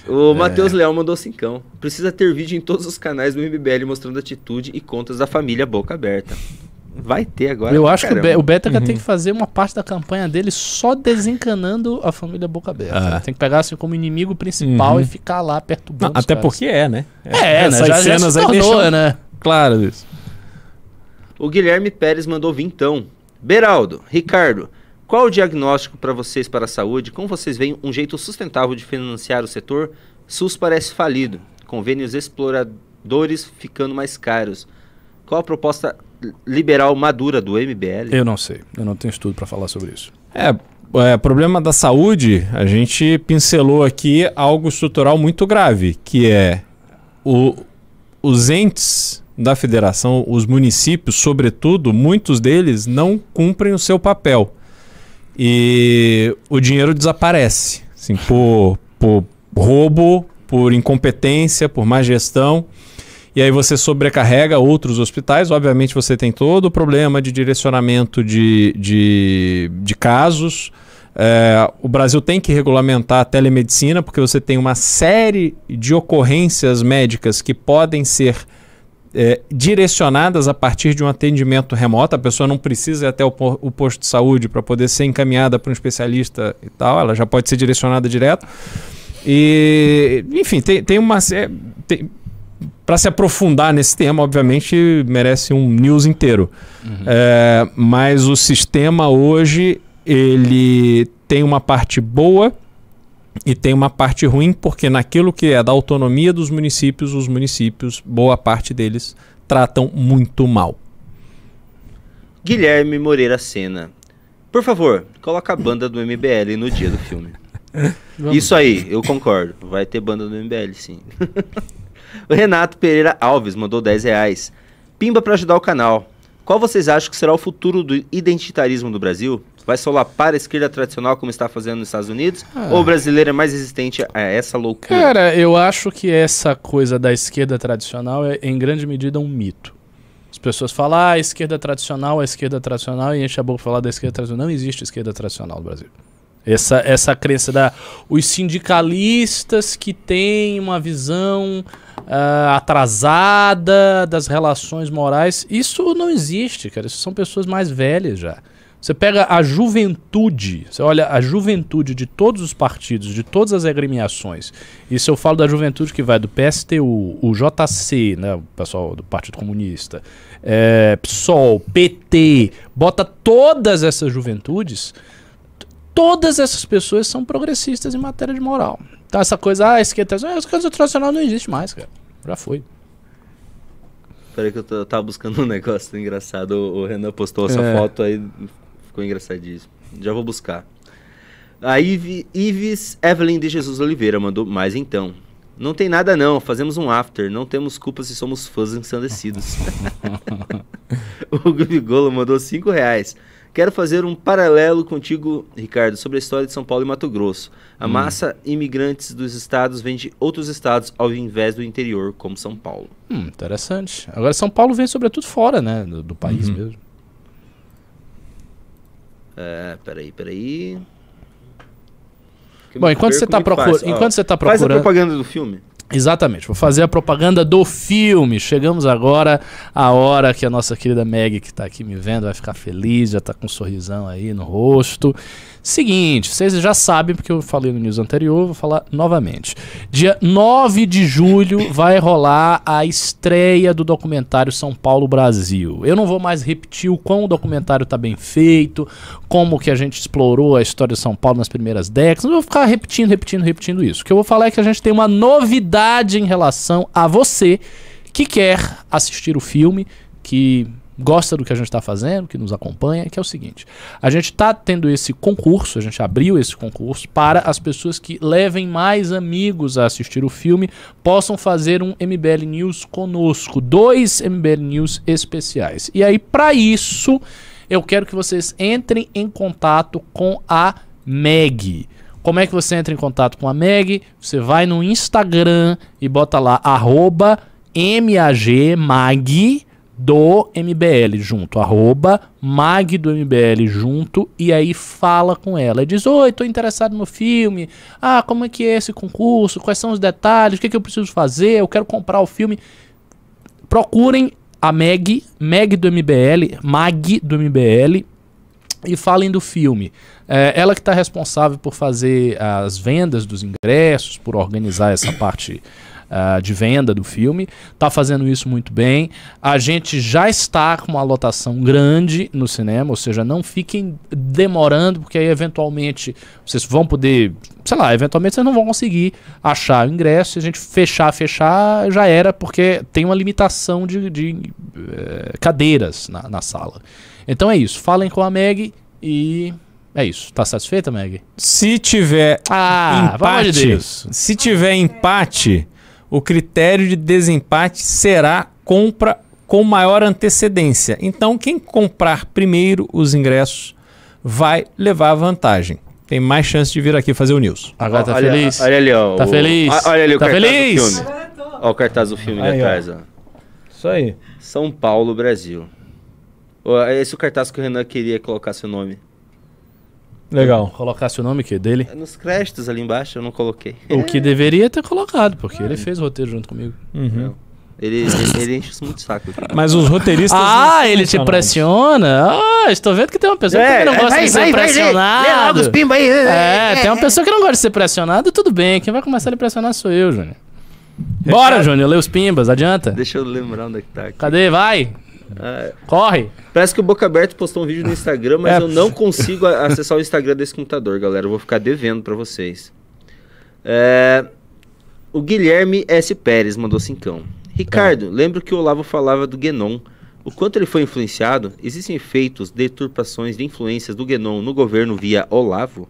O é. Matheus Leal mandou cincão. Precisa ter vídeo em todos os canais do MBL mostrando atitude e contas da família Boca Aberta. Vai ter agora. Eu acho caramba. que o, Beta uhum. tem que fazer uma parte da campanha dele só desencanando a família Boca Aberta. Ah. Tem que pegar assim como inimigo principal uhum. e ficar lá perturbando. Não, até caras. porque é, né? É, é né? Já, cenas já se tornou, deixam... né? Claro isso. O Guilherme Pérez mandou vintão. Beraldo, Ricardo, qual o diagnóstico para vocês para a saúde? Como vocês veem um jeito sustentável de financiar o setor? SUS parece falido, convênios exploradores ficando mais caros. Qual a proposta liberal madura do MBL? Eu não sei, eu não tenho estudo para falar sobre isso. É, é, problema da saúde, a gente pincelou aqui algo estrutural muito grave, que é o, os entes da federação, os municípios, sobretudo, muitos deles não cumprem o seu papel. E o dinheiro desaparece, assim, por, por roubo, por incompetência, por má gestão e aí você sobrecarrega outros hospitais. Obviamente você tem todo o problema de direcionamento de, de, de casos. É, o Brasil tem que regulamentar a telemedicina, porque você tem uma série de ocorrências médicas que podem ser é, direcionadas a partir de um atendimento remoto. A pessoa não precisa ir até o, o posto de saúde para poder ser encaminhada para um especialista e tal, ela já pode ser direcionada direto. E, enfim, tem, tem uma. Tem, para se aprofundar nesse tema, obviamente merece um news inteiro. Uhum. É, mas o sistema hoje ele tem uma parte boa e tem uma parte ruim, porque naquilo que é da autonomia dos municípios, os municípios, boa parte deles, tratam muito mal. Guilherme Moreira Sena. Por favor, coloca a banda do MBL no dia do filme. Isso aí, eu concordo. Vai ter banda do MBL, sim. O Renato Pereira Alves mandou 10 reais. Pimba para ajudar o canal. Qual vocês acham que será o futuro do identitarismo do Brasil? Vai solapar a esquerda tradicional como está fazendo nos Estados Unidos? Ah. Ou o brasileiro é mais resistente a essa loucura? Cara, eu acho que essa coisa da esquerda tradicional é, em grande medida, um mito. As pessoas falam, ah, a esquerda tradicional, a esquerda tradicional, e enche a boca falar da esquerda tradicional. Não existe esquerda tradicional no Brasil. Essa, essa crença da. Os sindicalistas que têm uma visão uh, atrasada das relações morais. Isso não existe, cara. Isso são pessoas mais velhas já. Você pega a juventude, você olha a juventude de todos os partidos, de todas as agremiações. Isso eu falo da juventude que vai do PSTU, o JC, né, o pessoal do Partido Comunista, é, PSOL, PT, bota todas essas juventudes, todas essas pessoas são progressistas em matéria de moral. Então essa coisa, ah, esquerda, essa coisa tradicional não existe mais, cara. Já foi. Peraí que eu, eu tava buscando um negócio engraçado. O, o Renan postou essa é. foto aí, ficou engraçadíssimo. Já vou buscar. A Ive, Ives Evelyn de Jesus Oliveira mandou mais então. Não tem nada não, fazemos um after, não temos culpa se somos fãs ensandecidos. o Gabigolo mandou 5 reais. Quero fazer um paralelo contigo, Ricardo, sobre a história de São Paulo e Mato Grosso. A hum. massa imigrantes dos estados vem de outros estados ao invés do interior, como São Paulo. Hum, interessante. Agora São Paulo vem sobretudo fora, né, do, do país uhum. mesmo. É, peraí, peraí. Bom, enquanto você, tá procur... enquanto você tá procurando... Faz a propaganda do filme. Exatamente, vou fazer a propaganda do filme. Chegamos agora à hora que a nossa querida Meg, que está aqui me vendo, vai ficar feliz, já está com um sorrisão aí no rosto. Seguinte, vocês já sabem, porque eu falei no news anterior, vou falar novamente. Dia 9 de julho vai rolar a estreia do documentário São Paulo Brasil. Eu não vou mais repetir o quão o documentário está bem feito, como que a gente explorou a história de São Paulo nas primeiras décadas. Não vou ficar repetindo, repetindo, repetindo isso. O que eu vou falar é que a gente tem uma novidade em relação a você que quer assistir o filme, que gosta do que a gente está fazendo, que nos acompanha, que é o seguinte: a gente está tendo esse concurso, a gente abriu esse concurso para as pessoas que levem mais amigos a assistir o filme possam fazer um MBL News conosco, dois MBL News especiais. E aí, para isso, eu quero que vocês entrem em contato com a Meg. Como é que você entra em contato com a Meg? Você vai no Instagram e bota lá arroba MAGMag do MBL junto, arroba mag do MBL junto, e aí fala com ela. Diz, oi, tô interessado no filme, ah, como é que é esse concurso, quais são os detalhes, o que, é que eu preciso fazer, eu quero comprar o filme. Procurem a Meg, Meg do MBL, Mag do MBL, e falem do filme. É, ela que está responsável por fazer as vendas dos ingressos, por organizar essa parte uh, de venda do filme. Está fazendo isso muito bem. A gente já está com uma lotação grande no cinema, ou seja, não fiquem demorando, porque aí eventualmente vocês vão poder, sei lá, eventualmente vocês não vão conseguir achar o ingresso. Se a gente fechar, fechar, já era, porque tem uma limitação de, de uh, cadeiras na, na sala. Então é isso. Falem com a Meg e é isso. Tá satisfeita, Meg? Se tiver ah, empate, de se tiver empate, o critério de desempate será compra com maior antecedência. Então, quem comprar primeiro os ingressos vai levar vantagem. Tem mais chance de vir aqui fazer o news. Agora tá olha, feliz? Olha ali, ó. Tá o, feliz? Olha ali o tá cartaz feliz? do filme. Ó o cartaz do filme ali atrás, ó. Isso aí. São Paulo, Brasil. Esse é o cartaz que o Renan queria colocar seu nome. Legal. Colocasse o nome que dele? É nos créditos ali embaixo eu não coloquei. O que deveria ter colocado, porque ele fez o roteiro junto comigo. Uhum. Ele, ele, ele, enche muito saco. Aqui. Mas os roteiristas. Ah, ele te pressiona? Ah, estou vendo que tem uma pessoa é, que não gosta vai, de ser vai, pressionado. Vai, pimba aí. É, é, tem uma pessoa que não gosta de ser pressionado, tudo bem. Quem vai começar a lhe pressionar sou eu, Júnior. Bora, Júnior, lê os pimbas, adianta. Deixa eu lembrar onde é que tá. Aqui. Cadê? Vai. É. Corre! Parece que o Boca Aberto postou um vídeo no Instagram, mas é. eu não consigo acessar o Instagram desse computador, galera. Eu vou ficar devendo para vocês. É... O Guilherme S. Pérez mandou cincão. Ricardo, tá. lembro que o Olavo falava do Guénon. O quanto ele foi influenciado? Existem efeitos, deturpações de influências do Guénon no governo via Olavo?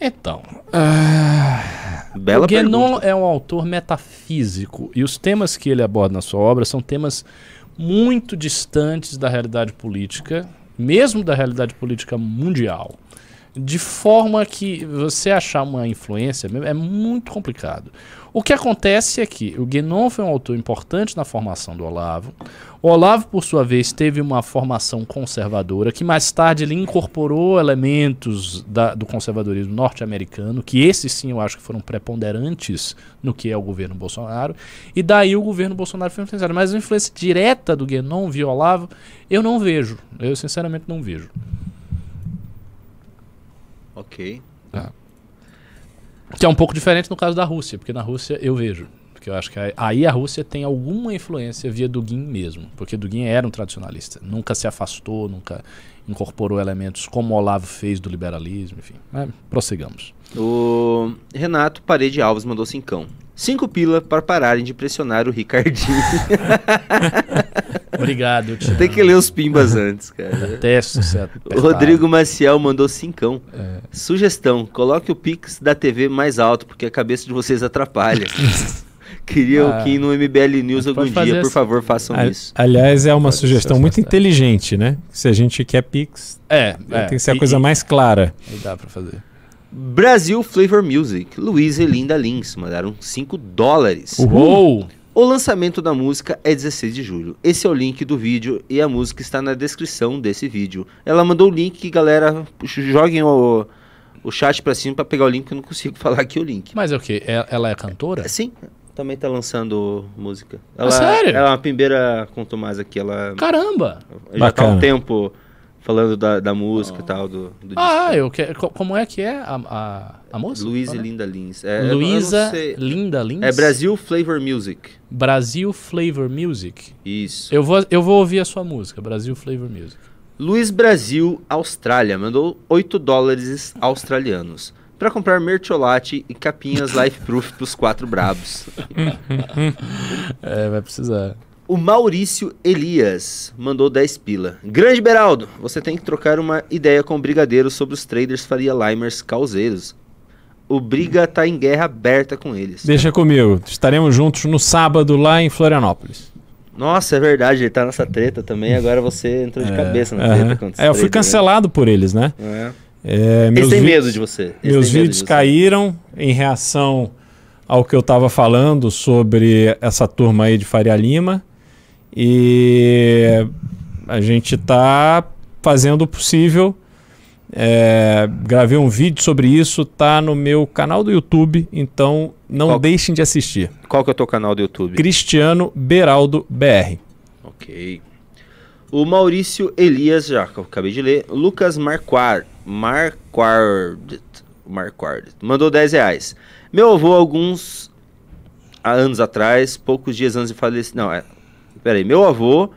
Então, uh, Bela o Guénon é um autor metafísico e os temas que ele aborda na sua obra são temas muito distantes da realidade política, mesmo da realidade política mundial. De forma que você achar uma influência é muito complicado. O que acontece é que o Guénon foi um autor importante na formação do Olavo. O Olavo, por sua vez, teve uma formação conservadora, que mais tarde ele incorporou elementos da, do conservadorismo norte-americano, que esses sim eu acho que foram preponderantes no que é o governo Bolsonaro. E daí o governo Bolsonaro foi influenciado. Mas a influência direta do Guénon via Olavo, eu não vejo. Eu sinceramente não vejo. Ok. Que é um pouco diferente no caso da Rússia, porque na Rússia eu vejo. Porque eu acho que aí a Rússia tem alguma influência via Dugin mesmo. Porque Dugin era um tradicionalista. Nunca se afastou, nunca incorporou elementos como Olavo fez do liberalismo, enfim. Mas prossigamos. O Renato Parede Alves mandou cincão. Cinco pila para pararem de pressionar o Ricardinho. Obrigado, tio. Tem que ler os pimbas antes, cara. Detesto, certo. O Rodrigo Maciel mandou cincão. É. Sugestão: coloque o Pix da TV mais alto, porque a cabeça de vocês atrapalha. Queriam ah, que no MBL News algum dia, por favor, façam a, isso. Aliás, é uma pode sugestão muito inteligente, né? Se a gente quer Pix, é, é tem que ser a coisa mais clara. Aí dá pra fazer. Brasil Flavor Music, Luiz e Linda Lins, mandaram 5 dólares. Uhul! O lançamento da música é 16 de julho. Esse é o link do vídeo e a música está na descrição desse vídeo. Ela mandou o link que galera joguem o, o chat pra cima pra pegar o link, que eu não consigo falar aqui o link. Mas é o que? Ela é cantora? É, sim, também tá lançando música. Ah, ela, sério? Ela é uma pimbeira com Tomás aqui. Ela, Caramba! Já Bacana. tá um tempo falando da, da música e oh. tal. Do, do ah, eu que, como é que é a, a, a música? Luiz e Linda Lins. É, Luísa Linda Lins? É Brasil Flavor Music. Brasil Flavor Music. Isso. Eu vou, eu vou ouvir a sua música, Brasil Flavor Music. Luiz Brasil, Austrália, mandou 8 dólares australianos para comprar mercholate e capinhas Life Proof pros quatro brabos. é, vai precisar. O Maurício Elias mandou 10 pila. Grande Beraldo, você tem que trocar uma ideia com o Brigadeiro sobre os traders Faria Limers causeiros. O Briga tá em guerra aberta com eles. Deixa comigo, estaremos juntos no sábado lá em Florianópolis. Nossa, é verdade, ele tá nessa treta também. Agora você entrou de é, cabeça na treta. -huh. É, eu fui né? cancelado né? por eles, né? É. É, eles têm medo de você. Eles meus vídeos caíram em reação ao que eu estava falando sobre essa turma aí de Faria Lima. E a gente está fazendo o possível. É, gravei um vídeo sobre isso, tá no meu canal do YouTube, então não Qual... deixem de assistir. Qual que é o teu canal do YouTube? Cristiano Beraldo BR. Ok. O Maurício Elias, já que eu acabei de ler. Lucas Marquard. Marquard. Marquard. Mandou 10 reais. Meu avô, alguns anos atrás, poucos dias antes de falecer. Não, é, Peraí, meu avô,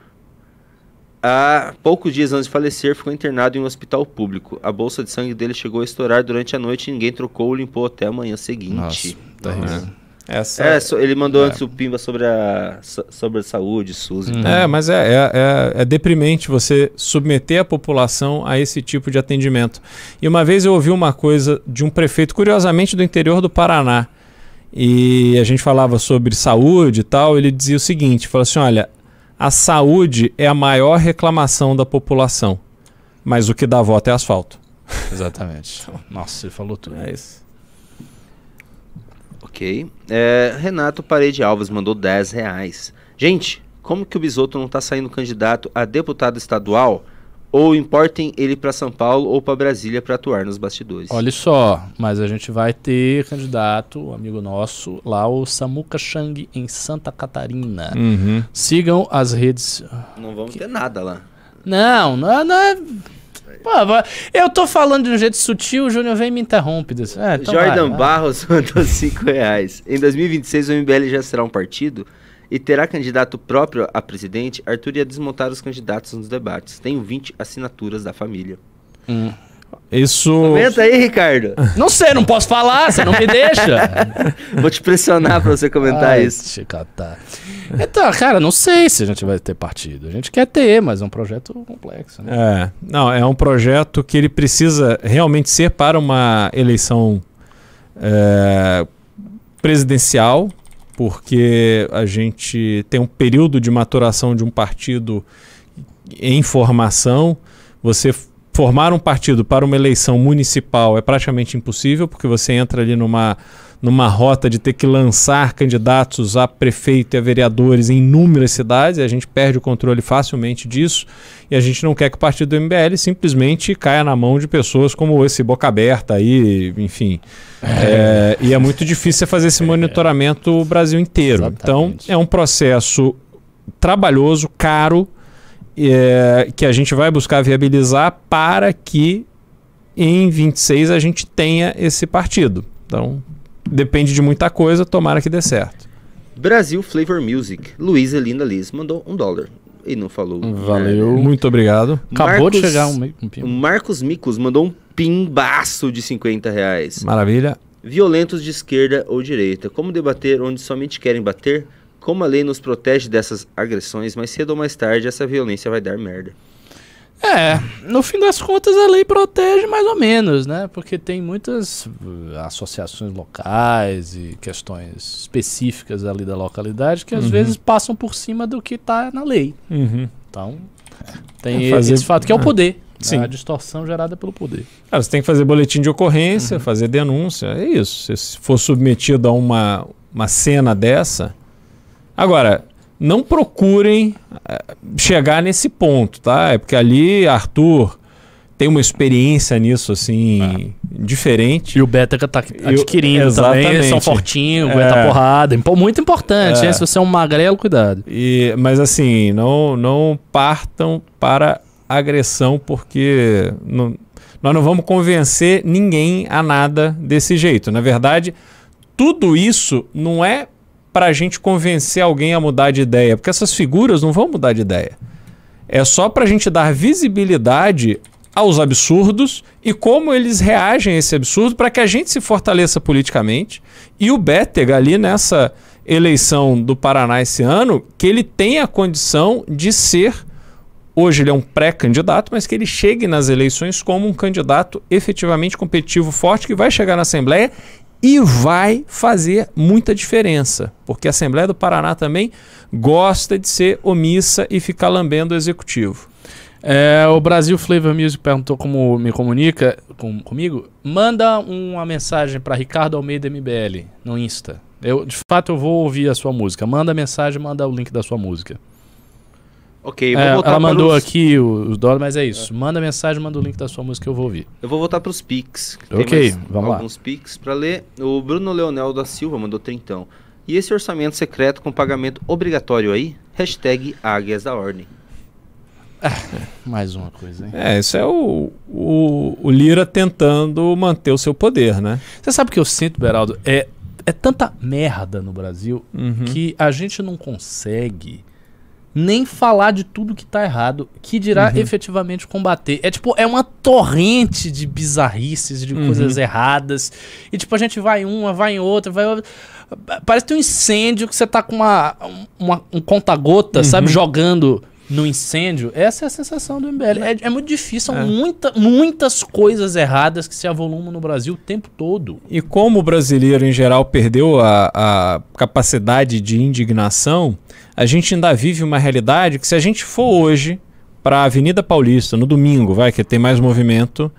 há poucos dias antes de falecer, ficou internado em um hospital público. A bolsa de sangue dele chegou a estourar durante a noite e ninguém trocou ou limpou até a manhã seguinte. Nossa, tá Essa... É, ele mandou é. antes o Pimba sobre a, sobre a saúde, SUS. Uhum. É, mas é, é, é, é, deprimente você submeter a população a esse tipo de atendimento. E uma vez eu ouvi uma coisa de um prefeito, curiosamente do interior do Paraná, e a gente falava sobre saúde e tal, ele dizia o seguinte, falou assim, olha, a saúde é a maior reclamação da população, mas o que dá voto é asfalto. Exatamente. Nossa, ele falou tudo. É isso. Ok. É, Renato Parede Alves mandou 10 reais. Gente, como que o Bisoto não está saindo candidato a deputado estadual? Ou importem ele para São Paulo ou para Brasília para atuar nos bastidores. Olha só, mas a gente vai ter candidato, um amigo nosso, lá o Samuca Chang em Santa Catarina. Uhum. Sigam as redes. Não vamos que... ter nada lá. Não, não, é, não é. Pô, eu tô falando de um jeito sutil, o Júnior vem e me interrompe. É, então Jordan vai, Barros mandou 5 reais. Em 2026 o MBL já será um partido? E terá candidato próprio a presidente, Arthur ia desmontar os candidatos nos debates. Tenho 20 assinaturas da família. Hum. Isso. Comenta aí, Ricardo. Não sei, não posso falar, você não me deixa. Vou te pressionar pra você comentar Ai, isso. Catar. Então, cara, não sei se a gente vai ter partido. A gente quer ter, mas é um projeto complexo. Né? É, não, é um projeto que ele precisa realmente ser para uma eleição é, presidencial, porque a gente tem um período de maturação de um partido em formação. Você formar um partido para uma eleição municipal é praticamente impossível, porque você entra ali numa, numa rota de ter que lançar candidatos a prefeito e a vereadores em inúmeras cidades, e a gente perde o controle facilmente disso, e a gente não quer que o partido do MBL simplesmente caia na mão de pessoas como esse Boca Aberta aí, enfim. É, e é muito difícil fazer esse monitoramento o Brasil inteiro. Exatamente. Então, é um processo trabalhoso, caro, é, que a gente vai buscar viabilizar para que em 26 a gente tenha esse partido. Então, depende de muita coisa, tomara que dê certo. Brasil Flavor Music. Luísa Linda Liz mandou um dólar. E não falou. Valeu. Muito obrigado. Acabou Marcos, de chegar um, um pim. Marcos Micos mandou um pimbaço de 50 reais. Maravilha. Violentos de esquerda ou direita. Como debater onde somente querem bater? Como a lei nos protege dessas agressões, mas cedo ou mais tarde essa violência vai dar merda. É, no fim das contas a lei protege mais ou menos, né? Porque tem muitas uh, associações locais e questões específicas ali da localidade que às uhum. vezes passam por cima do que está na lei. Uhum. Então, tem é fazer... esse fato que é o é. poder. Né? Sim. A distorção gerada pelo poder. Cara, você tem que fazer boletim de ocorrência, uhum. fazer denúncia. É isso. Se for submetido a uma, uma cena dessa, Agora, não procurem eh, chegar nesse ponto, tá? É porque ali Arthur tem uma experiência nisso, assim, é. diferente. E o Beta tá adquirindo Eu, também, são fortinhos, é. aguenta porrada. Muito importante, é. Se você é um magrelo, cuidado. E, mas assim, não, não partam para agressão, porque não, nós não vamos convencer ninguém a nada desse jeito. Na verdade, tudo isso não é para a gente convencer alguém a mudar de ideia, porque essas figuras não vão mudar de ideia. É só para a gente dar visibilidade aos absurdos e como eles reagem a esse absurdo para que a gente se fortaleça politicamente. E o Bétega ali nessa eleição do Paraná esse ano, que ele tem a condição de ser Hoje ele é um pré-candidato, mas que ele chegue nas eleições como um candidato efetivamente competitivo, forte, que vai chegar na Assembleia e vai fazer muita diferença, porque a Assembleia do Paraná também gosta de ser omissa e ficar lambendo o executivo. É, o Brasil Flavor Music perguntou como me comunica com, comigo. Manda uma mensagem para Ricardo Almeida MBL no Insta. Eu, de fato, eu vou ouvir a sua música. Manda mensagem, manda o link da sua música. Ok, vou é, voltar Ela mandou os... aqui os dólares, mas é isso. É. Manda mensagem, manda o link da sua música que eu vou ouvir. Eu vou voltar para os Pix. Ok, vamos lá. Alguns Pix para ler. O Bruno Leonel da Silva mandou trintão. E esse orçamento secreto com pagamento obrigatório aí? Hashtag Águias da Ordem. Mais uma coisa, hein? É, isso é o, o, o Lira tentando manter o seu poder, né? Você sabe o que eu sinto, Beraldo? É, é tanta merda no Brasil uhum. que a gente não consegue nem falar de tudo que tá errado, que dirá uhum. efetivamente combater. É tipo, é uma torrente de bizarrices, de uhum. coisas erradas. E tipo, a gente vai em uma, vai em outra, vai. Parece um incêndio que você tá com uma, uma um conta-gota, uhum. sabe, jogando no incêndio. Essa é a sensação do MBL. É, é muito difícil, são é. muita, muitas coisas erradas que se avolumam no Brasil o tempo todo. E como o brasileiro em geral perdeu a, a capacidade de indignação, a gente ainda vive uma realidade que se a gente for hoje para a Avenida Paulista no domingo, vai que tem mais movimento,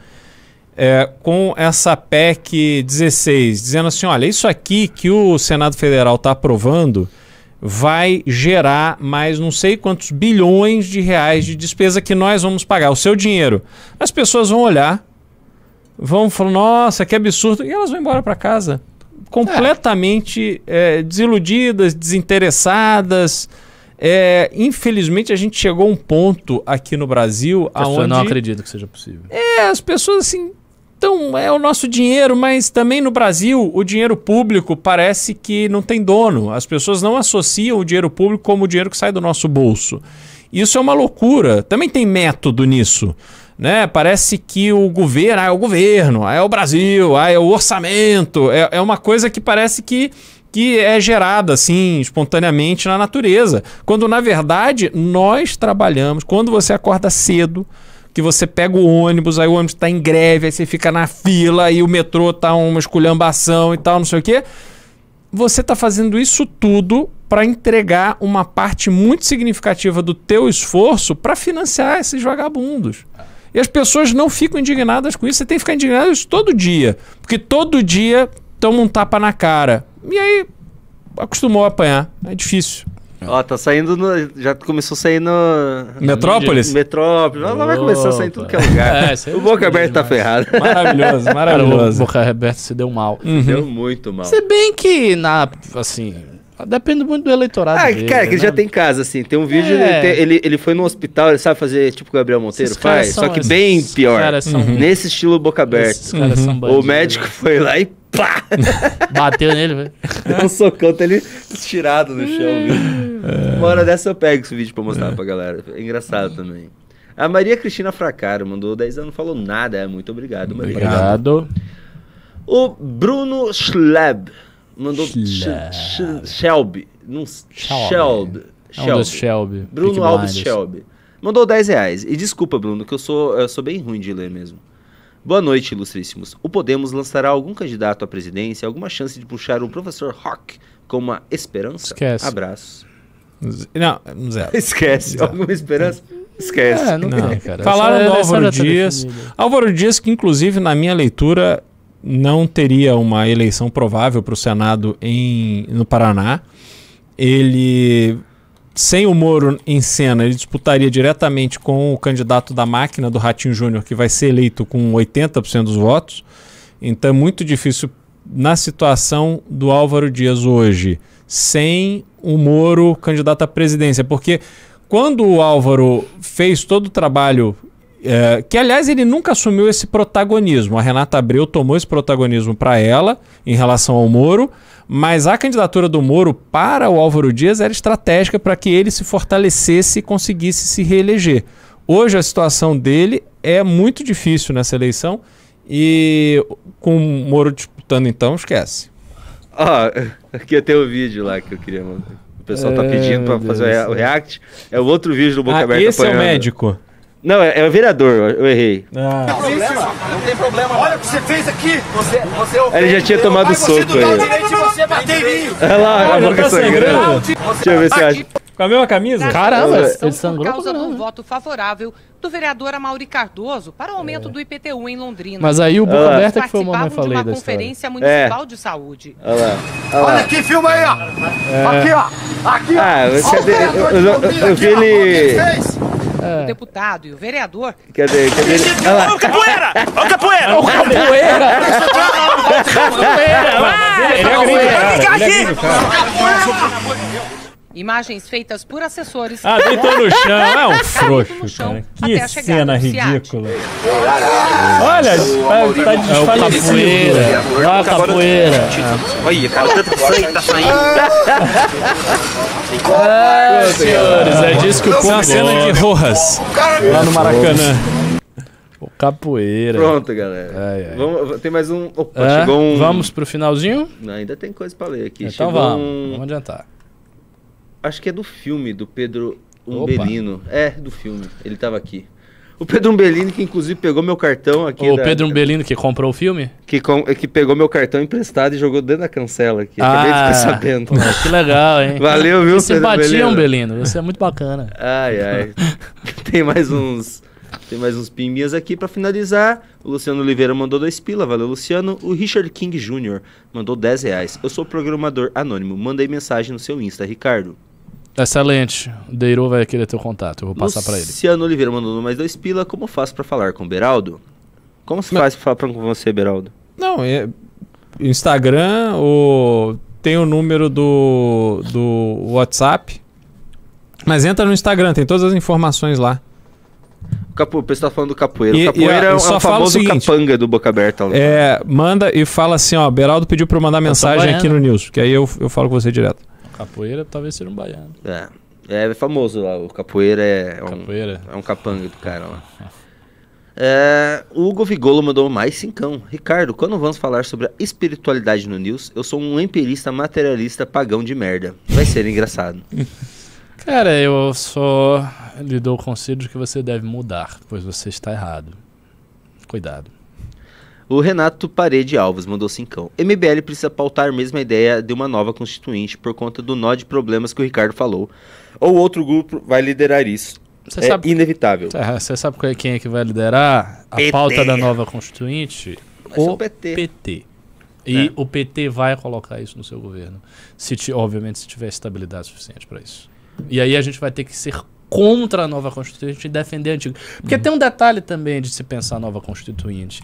é, com essa PEC 16, dizendo assim, olha, isso aqui que o Senado Federal está aprovando vai gerar mais não sei quantos bilhões de reais de despesa que nós vamos pagar, o seu dinheiro. As pessoas vão olhar, vão falar, nossa, que absurdo, e elas vão embora para casa completamente é. É, desiludidas, desinteressadas. É, infelizmente a gente chegou a um ponto aqui no Brasil que aonde não acredito que seja possível. É, as pessoas assim, então é o nosso dinheiro, mas também no Brasil o dinheiro público parece que não tem dono. As pessoas não associam o dinheiro público como o dinheiro que sai do nosso bolso. Isso é uma loucura. Também tem método nisso né? Parece que o governo, ah, é o governo, ah, é o Brasil, ah, é o orçamento, é, é uma coisa que parece que que é gerada assim espontaneamente na natureza, quando na verdade nós trabalhamos. Quando você acorda cedo, que você pega o ônibus, aí o ônibus está em greve, aí você fica na fila, aí o metrô tá uma esculhambação e tal, não sei o quê. Você está fazendo isso tudo para entregar uma parte muito significativa do teu esforço para financiar esses vagabundos. E as pessoas não ficam indignadas com isso. Você tem que ficar indignado isso todo dia. Porque todo dia toma um tapa na cara. E aí acostumou a apanhar. É difícil. Ó, tá saindo no, Já começou a sair no. Metrópolis? Metrópolis. Ela vai começar a sair em tudo que é lugar. É, o Boca Aberta tá ferrado. Maravilhoso, maravilhoso. O Boca Aberta se deu mal. Deu muito mal. Se bem que na. Assim. Depende muito do eleitorado. Ah, dele, cara, que ele né? já tem casa, assim. Tem um vídeo, É. ele, tem- ele, ele foi no hospital, ele sabe fazer tipo o Gabriel Monteiro Esses faz, só que bem pior. caras são- Uhum. Nesse estilo boca aberta. Esses caras são O bandidos, médico foi lá e pá! Bateu nele, velho. Deu um socão, tá ele estirado no chão. É. Uma hora dessa eu pego esse vídeo pra mostrar pra galera. É engraçado também. A Maria Cristina Fracaro mandou 10 anos, não falou nada. É, muito obrigado. muito Obrigado. O Bruno Schleb mandou Shelby. Não, Shelby. Shelby. É Shelby. Bruno Peaky Alves Blinders. Shelby. Mandou 10 reais. E desculpa, Bruno, que eu sou, eu sou bem ruim de ler mesmo. Boa noite, ilustríssimos. O Podemos lançará algum candidato à presidência, alguma chance de puxar o professor Rock com uma esperança? Esquece. Abraço. Não, zero. Esquece. Alguma esperança? Esquece. É, não, tem, cara. Falaram do Álvaro tá Dias. Álvaro Dias, que inclusive na minha leitura não teria uma eleição provável para o Senado em, no Paraná. Ele, sem o Moro em cena, ele disputaria diretamente com o candidato da máquina do Ratinho Júnior, que vai ser eleito com 80% dos votos. Então é muito difícil na situação do Álvaro Dias hoje, sem o Moro candidato à presidência, porque quando o Álvaro fez todo o trabalho, é, que aliás ele nunca assumiu esse protagonismo, a Renata Abreu tomou esse protagonismo para ela em relação ao Moro, mas a candidatura do Moro para o Álvaro Dias era estratégica para que ele se fortalecesse e conseguisse se reeleger. Hoje a situação dele é muito difícil nessa eleição e com o Moro disputando então, esquece. Ó, aqui tem o vídeo lá que eu queria mandar. O pessoal tá É, pedindo pra meu fazer Deus. o react. É o outro vídeo do Boca Ah, Aberta esse é o apanhando. médico? Não, é, é o vereador, eu errei. Ah. Não tem problema, não tem problema. Olha o que você fez aqui. Você, você Ele já tinha tomado você soco aí. mim. Olha lá, a boca sangrando. Deixa eu ver se acha. Com a mesma camisa? Caramba, ele Por sangrou causa do voto favorável do vereador Amaury Cardoso para o aumento do IPTU em Londrina. Mas aí o Boca. Aberta que foi o momento Participavam de falei da história. conferência municipal de saúde. Olha lá. Olha Olha lá. aqui, filma aí, ó. Aqui, ó. Aqui, ó. Ah, você- Olha o vereador eu- eu- de eu- eu aqui, vi ó. ele- o fez. O deputado e o vereador Cadê? Cadê? Olha. Ô, capoeira! Ô, capoeira! Ô, capoeira! É cara. Ele é. Imagens feitas por assessores. Ah, deitou no chão. É um frouxo, chão cara. até Que a cena ridícula. Olha, tá, tá desfalecido. Ah, capoeira. Olha, cara, tanto sangue tá saindo. É, senhores, é disso que o é povo cena de. Rojas. Lá no Maracanã. O capoeira. Pronto, galera. Ai, ai. Vamos, tem mais um. Opa, É, chegou um. Vamos pro finalzinho? Não, ainda tem coisa pra ler aqui. Então chegou vamos, um- vamos adiantar. Acho que é do filme, do Pedro Opa. Umbelino. É, do filme. Ele tava aqui. O Pedro Umbelino, que inclusive pegou meu cartão aqui. O da- Pedro Umbelino que comprou o filme? Que, com- que pegou meu cartão emprestado e jogou dentro da cancela aqui. Acabei de ficar sabendo. pô, que legal, hein? Valeu, viu, Que simpatia, Pedro Umbelino. Você é muito bacana. Ai, ai. tem mais uns. Tem mais uns pimbinhas aqui pra finalizar. O Luciano Oliveira mandou dois pila, valeu, Luciano. O Richard King Jr. mandou 10 reais. Eu sou programador anônimo. Mandei mensagem no seu Insta, Ricardo. Excelente. O Deiro vai querer teu contato. Eu vou passar pra ele. Luciano Oliveira mandou mais dois pila. Como faço pra falar com o Beraldo? Como se faz pra falar com você, Beraldo? Não, é. Instagram, o... tem o número do, do WhatsApp. Mas entra no Instagram, tem todas as informações lá. Capo, o pessoal tá falando do capoeira. E- o capoeira e, é, um- só é o falo o famoso seguinte, capanga do Boca Aberta. lá. É, manda e fala assim, ó, Beraldo pediu pra eu mandar mensagem aqui no News, que aí eu, eu falo com você direto. Capoeira talvez seja um baiano. É. É famoso lá, o capoeira é, é um, Capoeira? é um capanga do cara lá. É, o Hugo Vigolo mandou mais cincão. Ricardo, quando vamos falar sobre a espiritualidade no News, eu sou um empirista materialista pagão de merda. Vai ser engraçado. Cara, eu só lhe dou o conselho de que você deve mudar, pois você está errado. Cuidado. O Renato Parede Alves mandou cincão. MBL precisa pautar mesmo a ideia de uma nova constituinte por conta do nó de problemas que o Ricardo falou. Ou outro grupo vai liderar isso. Você é sabe, inevitável. Você sabe quem é que vai liderar a PT. pauta da nova Constituinte? o PT. PT. E é. o PT vai colocar isso no seu governo. Se obviamente, se tiver estabilidade suficiente para isso. E aí a gente vai ter que ser contra a nova Constituinte e defender a antiga. Porque uhum. tem um detalhe também de se pensar a nova Constituinte.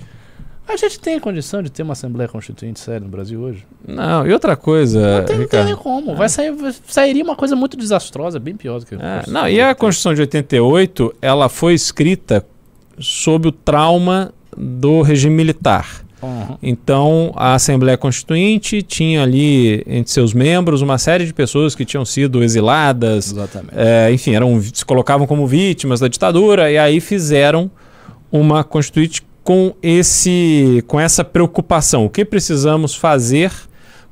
A gente tem condição de ter uma Assembleia Constituinte séria no Brasil hoje? Não, e outra coisa. Não tem, não tem como. Vai sair, sairia uma coisa muito desastrosa, bem pior do que é, Não, e a Constituição de 88, ela foi escrita sob o trauma do regime militar. Uhum. Então, a Assembleia Constituinte tinha ali entre seus membros uma série de pessoas que tinham sido exiladas, é, enfim, eram, se colocavam como vítimas da ditadura, e aí fizeram uma Constituinte com, esse, com essa preocupação. O que precisamos fazer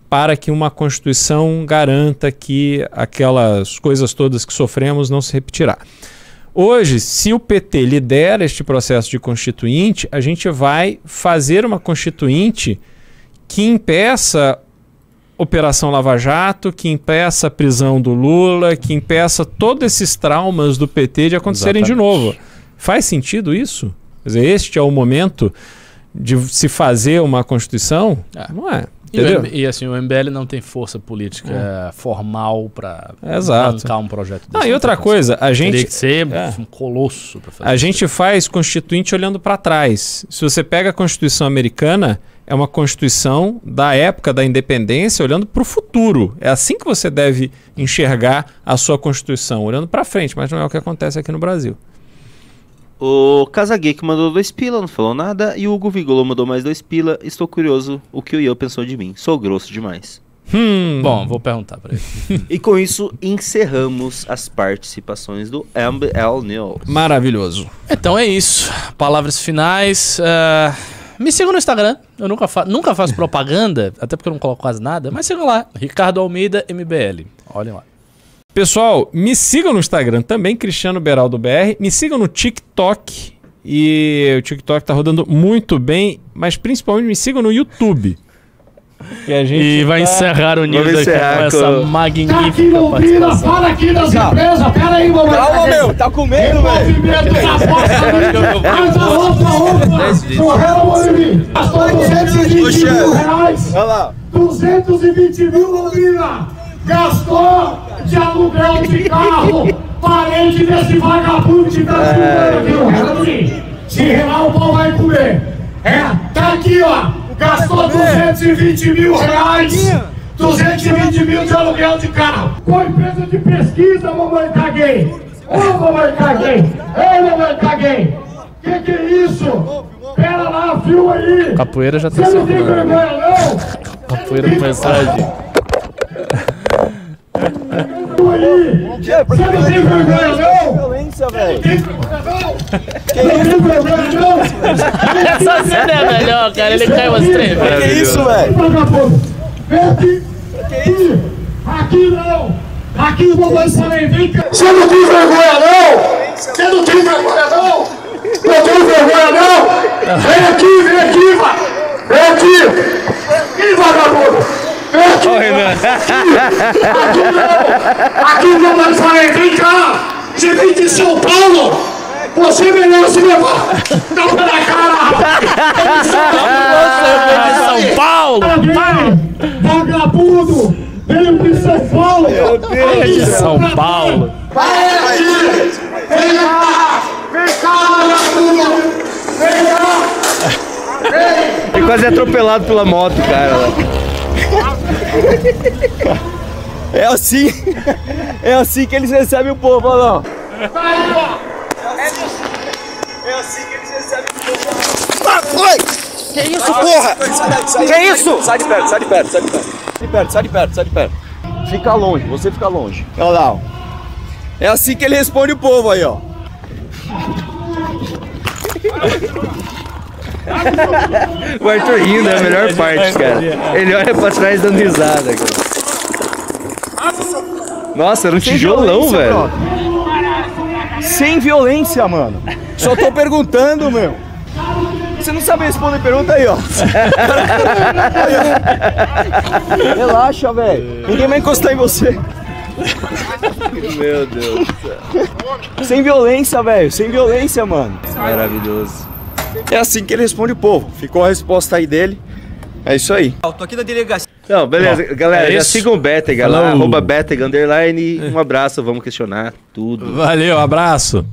para que uma Constituição garanta que aquelas coisas todas que sofremos não se repetirá. Hoje, se o PT lidera este processo de constituinte, a gente vai fazer uma constituinte que impeça Operação Lava Jato, que impeça a prisão do Lula, que impeça todos esses traumas do PT de acontecerem Exatamente. de novo. Faz sentido isso? Quer dizer, este é o momento de se fazer uma Constituição? É. Não é. E, o, e, assim, o MBL não tem força política é. formal para bancar um projeto desse. Ah, e outra coisa, a gente. Teria que ser é. um colosso para fazer. A gente faz constituinte olhando para trás. Se você pega a Constituição americana, é uma Constituição da época da independência olhando para o futuro. É assim que você deve enxergar a sua Constituição, olhando para frente, mas não é o que acontece aqui no Brasil. O Casageek mandou dois pila, não falou nada. E o Hugo Vigolo mandou mais dois pila. Estou curioso o que o Ian pensou de mim. Sou grosso demais. Hum. Bom, vou perguntar para ele. e com isso, encerramos as participações do MBL News. Maravilhoso. Então é isso. Palavras finais. Uh, me sigam no Instagram. Eu nunca, fa nunca faço propaganda, até porque eu não coloco quase nada. Mas sigam lá. Ricardo Almeida, MBL. Olhem lá. Pessoal, me sigam no Instagram também, Cristiano Beraldo BR. Me sigam no TikTok. E o TikTok tá rodando muito bem, mas principalmente me sigam no YouTube. E, a gente e vai tá... encerrar o News aqui com essa magnífica tá aqui, participação. Fala aqui das empresas, pera aí, mamãe. Calma, meu, tá com medo, velho. Faz a outra, outra. Correu, Morimi. Gastou 220 mil reais. Olha lá. 220 mil, Londrina. Gastou de aluguel de carro, parente desse vagabundo que tá é... aqui no Renato Se relar o pau vai comer. É, tá aqui, ó. Gastou 220 mil reais. 220 mil de aluguel de carro. Com a empresa de pesquisa, mamãe caguei. Ô, mamãe caguei. Ei, mamãe caguei. Que que é isso? Pera lá, fio aí. Capoeira já tá Você não tem vergonha, não? Capoeira com mensagem. Você não tem vergonha, não? Violência, velho. Não tem vergonha, não? Essa cena é a melhor, cara. Ele caiu umas três vezes. Que isso, velho? Vem aqui. Que isso? Aqui não. Aqui o mamãe falei, vem cá. Você não tem vergonha, não? Você não tem vergonha, não? Não tem vergonha, não? Vem aqui, vem aqui, vai. Vem aqui. Ih, vagabundo. Ô, Renan. Aqui não! Aqui não vai sair! Vem cá! Você vem de São Paulo! Você merece levar tapa na cara! Você vem de São Paulo! Vagabundo! Veio de São Paulo! Meu Deus! de São Paulo! Vai aqui! Vem cá! Vem cá, vagabundo! Vem cá! Vem! Ele quase atropelado pela moto, cara. É assim, é assim que eles recebem o povo, olha lá. É assim que eles recebem o povo. Ah, foi! Que isso, porra? Que isso? Sai de perto, sai de perto, sai de perto. Sai de perto, sai de perto, sai de perto. Fica longe, você fica longe. Olha lá, ó. É assim que ele responde o povo aí, ó. o Arthur rindo é a melhor parte, cara. Ele olha pra trás dando risada, cara. Nossa, era um Sem tijolão, velho. Sem violência, mano. Só tô perguntando, meu. Você não sabe responder pergunta aí, ó. Relaxa, velho. Ninguém vai encostar em você. Meu Deus do céu. Sem violência, velho. Sem violência, mano. Maravilhoso. É assim que ele responde o povo. Ficou a resposta aí dele. É isso aí. Eu tô aqui na delegacia. Não, beleza. Bom, Galera, é já sigam o Betega lá, arroba Betega underline. Um abraço, vamos questionar tudo. Valeu, abraço.